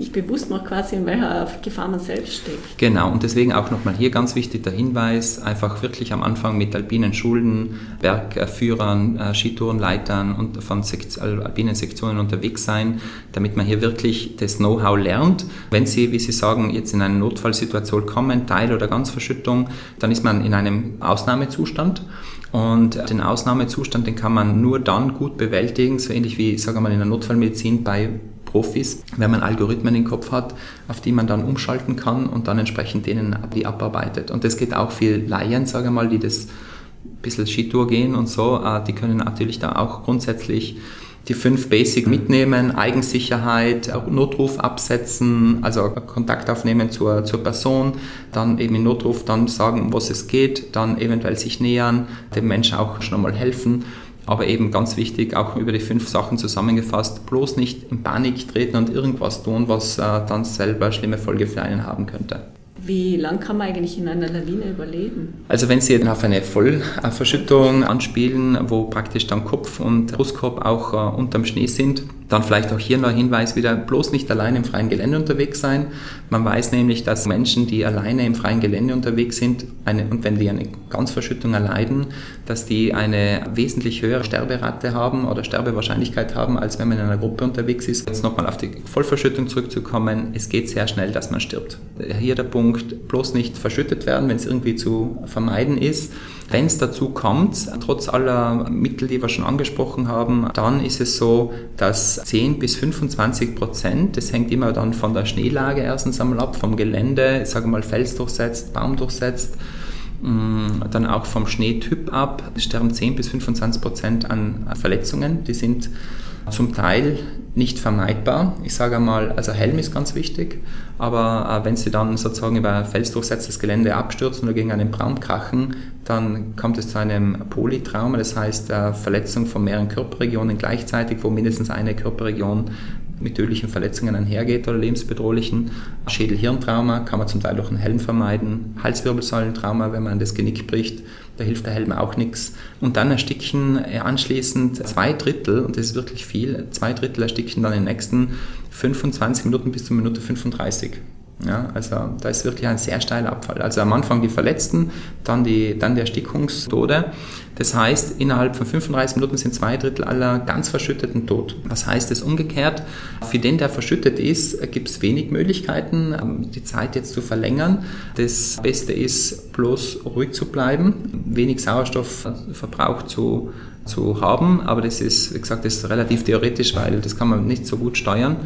nicht bewusst macht quasi, in welcher Gefahr man selbst steckt. Genau, und deswegen auch nochmal hier ganz wichtig der Hinweis, einfach wirklich am Anfang mit alpinen Schulen, Bergführern, äh, Skitourenleitern und von alpinen Sektionen unterwegs sein, damit man hier wirklich das Know-how lernt. Wenn Sie, wie Sie sagen, jetzt in eine Notfallsituation kommen, Teil- oder Ganzverschüttung, dann ist man in einem Ausnahmezustand. Und den Ausnahmezustand, den kann man nur dann gut bewältigen, so ähnlich wie, sagen wir mal, in der Notfallmedizin bei Profis, wenn man Algorithmen im Kopf hat, auf die man dann umschalten kann und dann entsprechend denen die abarbeitet. Und das geht auch für Laien, sage ich mal, die das ein bisschen Skitour gehen und so, äh, die können natürlich da auch grundsätzlich die fünf Basic mitnehmen, Eigensicherheit, Notruf absetzen, also Kontakt aufnehmen zur, zur Person, dann eben im Notruf dann sagen, um was es geht, dann eventuell sich nähern, dem Menschen auch schon mal helfen aber eben ganz wichtig, auch über die fünf Sachen zusammengefasst, bloß nicht in Panik treten und irgendwas tun, was äh, dann selber schlimme Folge für einen haben könnte. Wie lang kann man eigentlich in einer Lawine überleben? Also wenn Sie auf eine Vollverschüttung anspielen, wo praktisch dann Kopf und Brustkorb auch äh, unterm Schnee sind, dann vielleicht auch hier noch ein Hinweis wieder, bloß nicht allein im freien Gelände unterwegs sein. Man weiß nämlich, dass Menschen, die alleine im freien Gelände unterwegs sind, eine, und wenn die eine Ganzverschüttung erleiden, dass die eine wesentlich höhere Sterberate haben oder Sterbewahrscheinlichkeit haben, als wenn man in einer Gruppe unterwegs ist. Jetzt nochmal auf die Vollverschüttung zurückzukommen, es geht sehr schnell, dass man stirbt. Hier der Punkt, bloß nicht verschüttet werden, wenn es irgendwie zu vermeiden ist. Wenn es dazu kommt, trotz aller Mittel, die wir schon angesprochen haben, dann ist es so, dass 10 bis 25 Prozent, das hängt immer dann von der Schneelage erstens einmal ab, vom Gelände, sagen wir mal Fels durchsetzt, Baum durchsetzt, mm, dann auch vom Schneetyp ab, sterben 10 bis 25 Prozent an Verletzungen. Die sind zum Teil nicht vermeidbar. Ich sage einmal, also Helm ist ganz wichtig, aber äh, wenn Sie dann sozusagen über felsdurchsetztes Gelände abstürzen oder gegen einen Baum krachen, dann kommt es zu einem Polytrauma, das heißt äh, Verletzung von mehreren Körperregionen gleichzeitig, wo mindestens eine Körperregion mit tödlichen Verletzungen einhergeht oder lebensbedrohlichen. Schädel-Hirntrauma kann man zum Teil durch einen Helm vermeiden. Halswirbelsäulentrauma, wenn man das Genick bricht, da hilft der Helm auch nichts. Und dann ersticken äh, anschließend zwei Drittel, und das ist wirklich viel, zwei Drittel ersticken dann in den nächsten 25 Minuten bis zur Minute 35. Ja, also da ist wirklich ein sehr steiler Abfall. Also am Anfang die Verletzten, dann die, dann die Erstickungstode. Das heißt, innerhalb von 35 Minuten sind zwei Drittel aller ganz Verschütteten tot. Was heißt es umgekehrt? Für den, der verschüttet ist, gibt es wenig Möglichkeiten, ähm, die Zeit jetzt zu verlängern. Das Beste ist, bloß ruhig zu bleiben, wenig Sauerstoffverbrauch zu zu haben, aber das ist, wie gesagt, das ist relativ theoretisch, weil das kann man nicht so gut steuern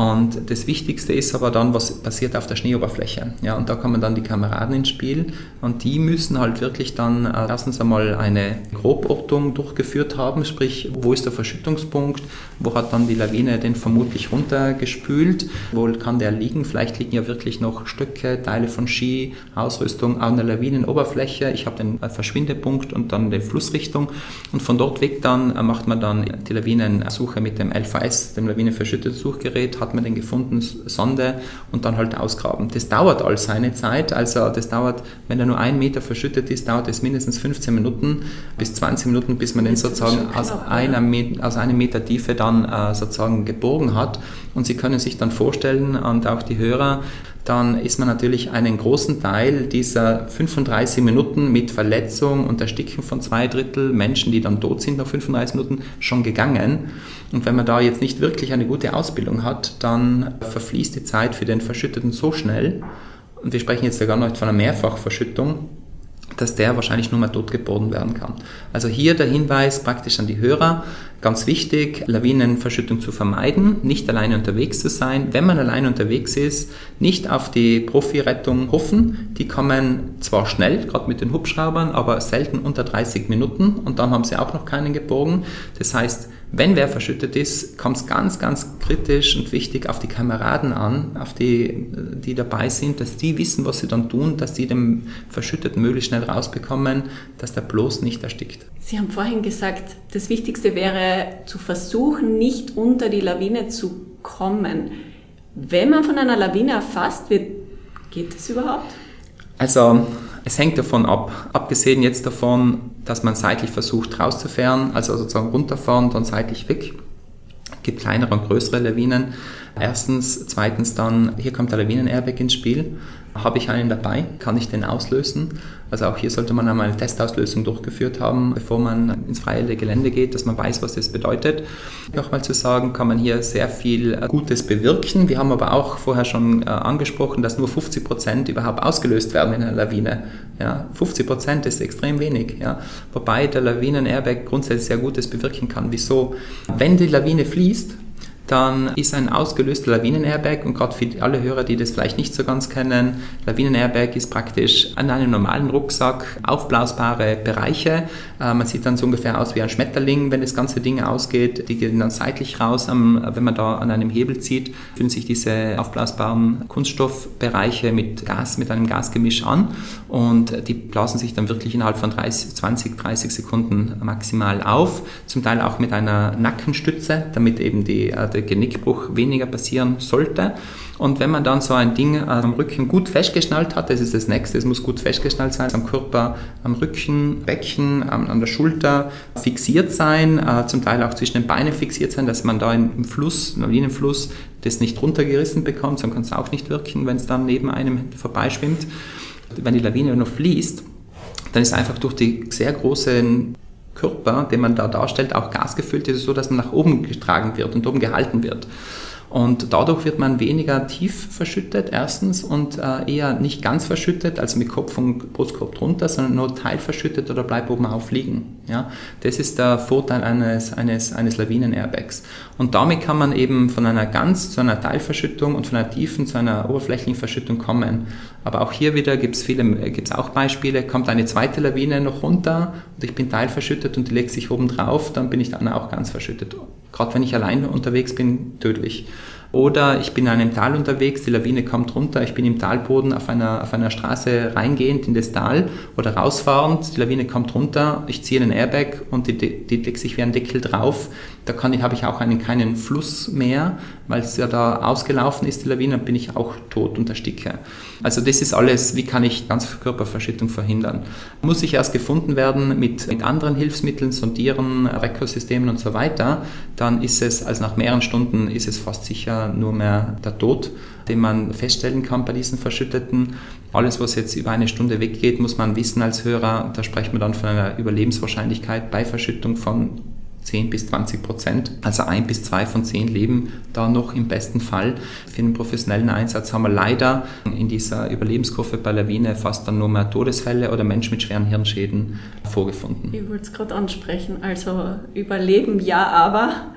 und das Wichtigste ist aber dann, was passiert auf der Schneeoberfläche. Ja, und da kommen dann die Kameraden ins Spiel. Und die müssen halt wirklich dann äh, erstens einmal eine Grobortung durchgeführt haben, sprich, wo ist der Verschüttungspunkt, wo hat dann die Lawine den vermutlich runtergespült, wo kann der liegen, vielleicht liegen ja wirklich noch Stöcke, Teile von Ski, Ausrüstung an der Lawinenoberfläche, ich habe den Verschwindepunkt und dann die Flussrichtung. Und von dort weg dann äh, macht man dann die Lawinensuche mit dem LVS, dem Lawinenverschüttungssuchgerät, hat man den gefunden, Sonde und dann halt ausgraben. Das dauert all seine Zeit, also das dauert, wenn er nur ein Meter verschüttet ist, dauert es mindestens 15 Minuten bis 20 Minuten, bis man den sozusagen aus, einer, aus einem Meter Tiefe dann äh, sozusagen geborgen hat. Und Sie können sich dann vorstellen, und auch die Hörer, dann ist man natürlich einen großen Teil dieser 35 Minuten mit Verletzung und Ersticken von zwei Drittel Menschen, die dann tot sind nach 35 Minuten, schon gegangen. Und wenn man da jetzt nicht wirklich eine gute Ausbildung hat, dann verfließt die Zeit für den Verschütteten so schnell. Und wir sprechen jetzt ja gar nicht von einer Mehrfachverschüttung, dass der wahrscheinlich nur mal totgeboren werden kann. Also hier der Hinweis praktisch an die Hörer, ganz wichtig, Lawinenverschüttung zu vermeiden, nicht alleine unterwegs zu sein. Wenn man alleine unterwegs ist, nicht auf die Profirettung hoffen. Die kommen zwar schnell, gerade mit den Hubschraubern, aber selten unter 30 Minuten und dann haben sie auch noch keinen geborgen. Das heißt, wenn wer verschüttet ist, kommt es ganz, ganz kritisch und wichtig auf die Kameraden an, auf die, die dabei sind, dass die wissen, was sie dann tun, dass sie den Verschütteten möglichst schnell rausbekommen, dass der bloß nicht erstickt. Sie haben vorhin gesagt, das Wichtigste wäre zu versuchen, nicht unter die Lawine zu kommen. Wenn man von einer Lawine erfasst wird, geht das überhaupt? Also es hängt davon ab. Abgesehen jetzt davon, dass man seitlich versucht rauszufahren, also sozusagen runterfahren, dann seitlich weg. Es gibt kleinere und größere Lawinen. Erstens, zweitens dann, hier kommt der Lawinen-Airbag ins Spiel. Habe ich einen dabei? Kann ich den auslösen? Also auch hier sollte man einmal eine Testauslösung durchgeführt haben, bevor man ins freie Gelände geht, dass man weiß, was das bedeutet. Nochmal zu sagen, kann man hier sehr viel äh, Gutes bewirken. Wir haben aber auch vorher schon äh, angesprochen, dass nur 50 Prozent überhaupt ausgelöst werden in einer Lawine. Ja, 50 Prozent ist extrem wenig. Ja. Wobei der Lawinen-Airbag grundsätzlich sehr Gutes bewirken kann. Wieso? Wenn die Lawine fließt, dann ist ein ausgelöster Lawinen-Airbag und gerade für alle Hörer, die das vielleicht nicht so ganz kennen, Lawinen-Airbag ist praktisch an einem normalen Rucksack aufblasbare Bereiche. Äh, man sieht dann so ungefähr aus wie ein Schmetterling, wenn das ganze Ding ausgeht. Die gehen dann seitlich raus, wenn man da an einem Hebel zieht, fühlen sich diese aufblasbaren Kunststoffbereiche mit Gas, mit einem Gasgemisch an und die blasen sich dann wirklich innerhalb von 30, 20, 30 Sekunden maximal auf. Zum Teil auch mit einer Nackenstütze, damit eben die, äh, der Genickbruch weniger passieren sollte. Und wenn man dann so ein Ding äh, am Rücken gut festgeschnallt hat, das ist das nächste, es muss gut festgeschnallt sein, am Körper, am Rücken, Becken, an der Schulter fixiert sein, äh, zum Teil auch zwischen den Beinen fixiert sein, dass man da im Fluss, im Lawinenfluss, das nicht runtergerissen bekommt, sonst kann es auch nicht wirken, wenn es dann neben einem vorbeischwimmt. Wenn die Lawine noch fließt, dann ist einfach durch die sehr großen Körper, den man da darstellt, auch gasgefüllt ist so, dass man nach oben getragen wird und oben gehalten wird. Und dadurch wird man weniger tief verschüttet, erstens, und äh, eher nicht ganz verschüttet, also mit Kopf und Brustkorb drunter, sondern nur teilverschüttet oder bleibt oben auf liegen. Ja? Das ist der Vorteil eines, eines, eines Lawinen-Airbags. Und damit kann man eben von einer ganz zu einer Teilverschüttung und von einer tiefen zu einer oberflächlichen Verschüttung kommen. Aber auch hier wieder gibt es viele, gibt's auch Beispiele, kommt eine zweite Lawine noch runter und ich bin teilverschüttet und die legt sich oben drauf, dann bin ich dann auch ganz verschüttet. Gerade wenn ich allein unterwegs bin, tödlich. Oder ich bin in einem Tal unterwegs, die Lawine kommt runter, ich bin im Talboden auf einer, auf einer Straße reingehend in das Tal oder rausfahrend, die Lawine kommt runter, ich ziehe einen Airbag und die, die legt sich wie ein Deckel drauf. Da kann ich, habe ich auch einen, keinen Fluss mehr, weil es ja da ausgelaufen ist, die Lawine, dann bin ich auch tot und ersticke. Also das ist alles, wie kann ich Ganzkörperverschüttung verhindern. Muss ich erst gefunden werden mit, mit anderen Hilfsmitteln, Sondieren, Rekordsystemen und so weiter, dann ist es, also nach mehreren Stunden ist es fast sicher nur mehr der Tod, den man feststellen kann bei diesen Verschütteten. Alles, was jetzt über eine Stunde weggeht, muss man wissen als Hörer, da sprechen wir dann von einer Überlebenswahrscheinlichkeit bei Verschüttung von 10 bis 20 Prozent. Also ein bis zwei von zehn leben da noch im besten Fall. Für den professionellen Einsatz haben wir leider in dieser Überlebenskurve bei Lawine fast dann nur mehr Todesfälle oder Menschen mit schweren Hirnschäden vorgefunden. Ich wollte es gerade ansprechen. Also Überleben ja, aber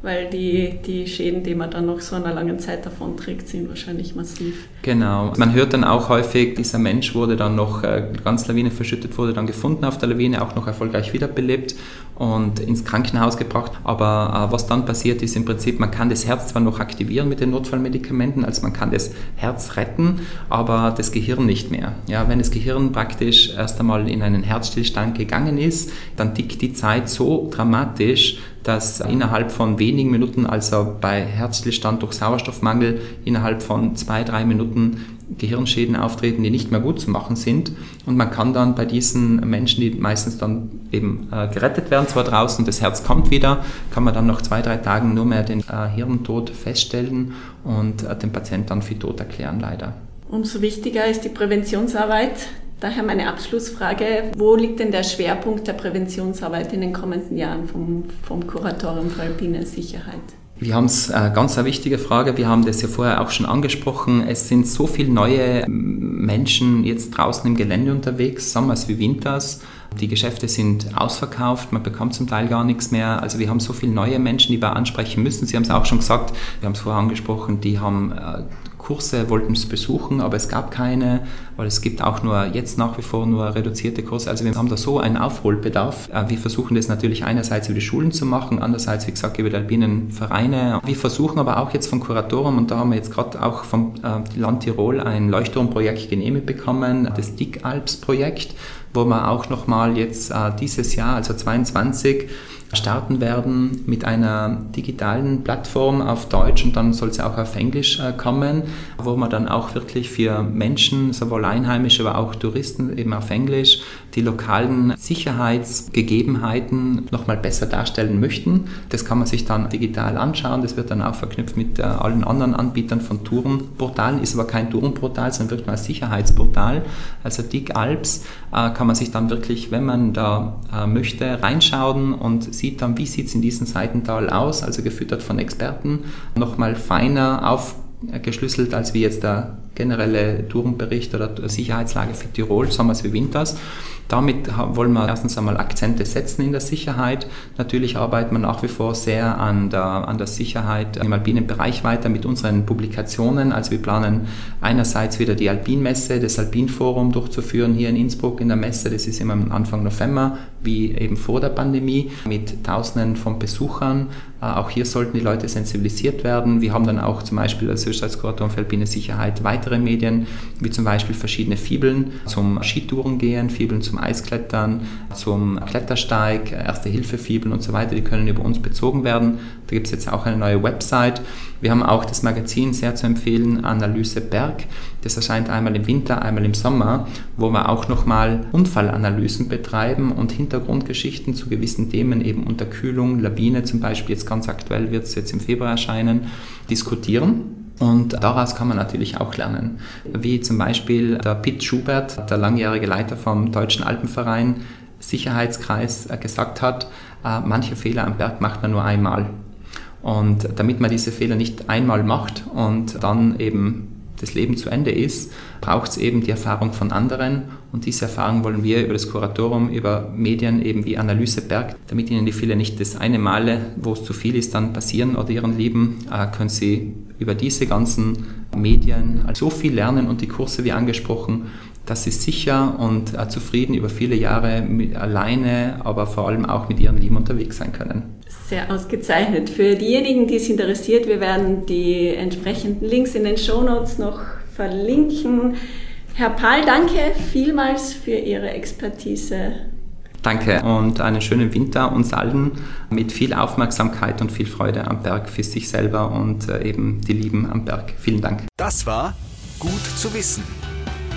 weil die, die Schäden, die man dann noch so einer langen Zeit davon trägt, sind wahrscheinlich massiv. Genau. Man hört dann auch häufig, dieser Mensch wurde dann noch äh, ganz Lawine verschüttet, wurde dann gefunden auf der Lawine, auch noch erfolgreich wiederbelebt und ins Krankenhaus gebracht. Aber äh, was dann passiert ist im Prinzip, man kann das Herz zwar noch aktivieren mit den Notfallmedikamenten, also man kann das Herz retten, aber das Gehirn nicht mehr. Ja, wenn das Gehirn praktisch erst einmal in einen Herzstillstand gegangen ist, dann tickt die Zeit so dramatisch, dass innerhalb von wenigen Minuten, also bei Herzstillstand durch Sauerstoffmangel, innerhalb von zwei, drei Minuten Gehirnschäden auftreten, die nicht mehr gut zu machen sind. Und man kann dann bei diesen Menschen, die meistens dann eben äh, gerettet werden, zwar draußen, das Herz kommt wieder, kann man dann nach zwei, drei Tagen nur mehr den äh, Hirntod feststellen und äh, den Patienten dann für tot erklären, leider. Umso wichtiger ist die Präventionsarbeit. Daher meine Abschlussfrage, wo liegt denn der Schwerpunkt der Präventionsarbeit in den kommenden Jahren vom, vom Kuratorium für alpine Sicherheit? Wir haben es, äh, ganz eine wichtige Frage, wir haben das ja vorher auch schon angesprochen, es sind so viele neue Menschen jetzt draußen im Gelände unterwegs, Sommers wie Winters. Die Geschäfte sind ausverkauft, man bekommt zum Teil gar nichts mehr. Also wir haben so viele neue Menschen, die wir ansprechen müssen. Sie haben es auch schon gesagt, wir haben es vorher angesprochen, die haben äh, Kurse, wollten es besuchen, aber es gab keine, weil es gibt auch nur jetzt nach wie vor nur reduzierte Kurse. Also wir haben da so einen Aufholbedarf. Äh, wir versuchen das natürlich einerseits über die Schulen zu machen, andererseits, wie gesagt, über die alpinen Vereine. Wir versuchen aber auch jetzt vom Kuratorium, und da haben wir jetzt gerade auch vom äh, Land Tirol ein Leuchtturmprojekt genehmigt bekommen, das DIC-Alps-Projekt, wo wir auch nochmal jetzt äh, dieses Jahr, also 22, starten werden mit einer digitalen Plattform auf Deutsch und dann soll sie auch auf Englisch äh, kommen, wo man dann auch wirklich für Menschen, sowohl Einheimische, aber auch Touristen eben auf Englisch, die lokalen Sicherheitsgegebenheiten nochmal besser darstellen möchten. Das kann man sich dann digital anschauen. Das wird dann auch verknüpft mit äh, allen anderen Anbietern von Tourenportalen, ist aber kein Tourenportal, sondern wirklich ein Sicherheitsportal. Also DIG Alps äh, kann man sich dann wirklich, wenn man da möchte, reinschauen und sieht dann, wie sieht es in diesem Seitental aus, also gefüttert von Experten, nochmal feiner aufgeschlüsselt, als wie jetzt der generelle Tourenbericht oder Sicherheitslage für Tirol, Sommers wie Winters. Damit wollen wir erstens einmal Akzente setzen in der Sicherheit. Natürlich arbeiten wir nach wie vor sehr an der, an der Sicherheit im alpinen Bereich weiter mit unseren Publikationen. Also wir planen einerseits wieder die Alpinmesse, das Alpinforum durchzuführen hier in Innsbruck in der Messe. Das ist immer Anfang November, wie eben vor der Pandemie, mit Tausenden von Besuchern. Äh, auch hier sollten die Leute sensibilisiert werden. Wir haben dann auch zum Beispiel als Österreichskuratorium für alpine Sicherheit weitere Medien, wie zum Beispiel verschiedene Fibeln zum Skitourengehen, Fibeln zum Eisklettern, zum Klettersteig, Erste-Hilfe-Fibeln und so weiter, die können über uns bezogen werden. Da gibt es jetzt auch eine neue Website. Wir haben auch das Magazin sehr zu empfehlen, Analyse Berg. Das erscheint einmal im Winter, einmal im Sommer, wo wir auch nochmal Unfallanalysen betreiben und Hintergrundgeschichten zu gewissen Themen, eben Unterkühlung, Lawine zum Beispiel, jetzt ganz aktuell wird es jetzt im Februar erscheinen, diskutieren. Und daraus kann man natürlich auch lernen. Wie zum Beispiel der Pitt Schubert, der langjährige Leiter vom Deutschen Alpenverein, Sicherheitskreis, äh, gesagt hat, äh, manche Fehler am Berg macht man nur einmal. Und damit man diese Fehler nicht einmal macht und dann eben das Leben zu Ende ist, braucht es eben die Erfahrung von anderen. Und diese Erfahrung wollen wir über das Kuratorium, über Medien eben wie Analyse Berg, damit ihnen die Fehler nicht das eine Male, wo es zu viel ist, dann passieren oder ihren Leben, äh, können sie über diese ganzen Medien so viel lernen und die Kurse wie angesprochen, dass sie sicher und äh, zufrieden über viele Jahre mit, alleine, aber vor allem auch mit ihren Lieben unterwegs sein können. Sehr ausgezeichnet. Für diejenigen, die es interessiert, wir werden die entsprechenden Links in den Show Notes noch verlinken. Herr Pahl, danke vielmals für Ihre Expertise. Danke und einen schönen Winter uns allen mit viel Aufmerksamkeit und viel Freude am Berg für sich selber und äh, eben die Lieben am Berg. Vielen Dank. Das war Gut zu wissen,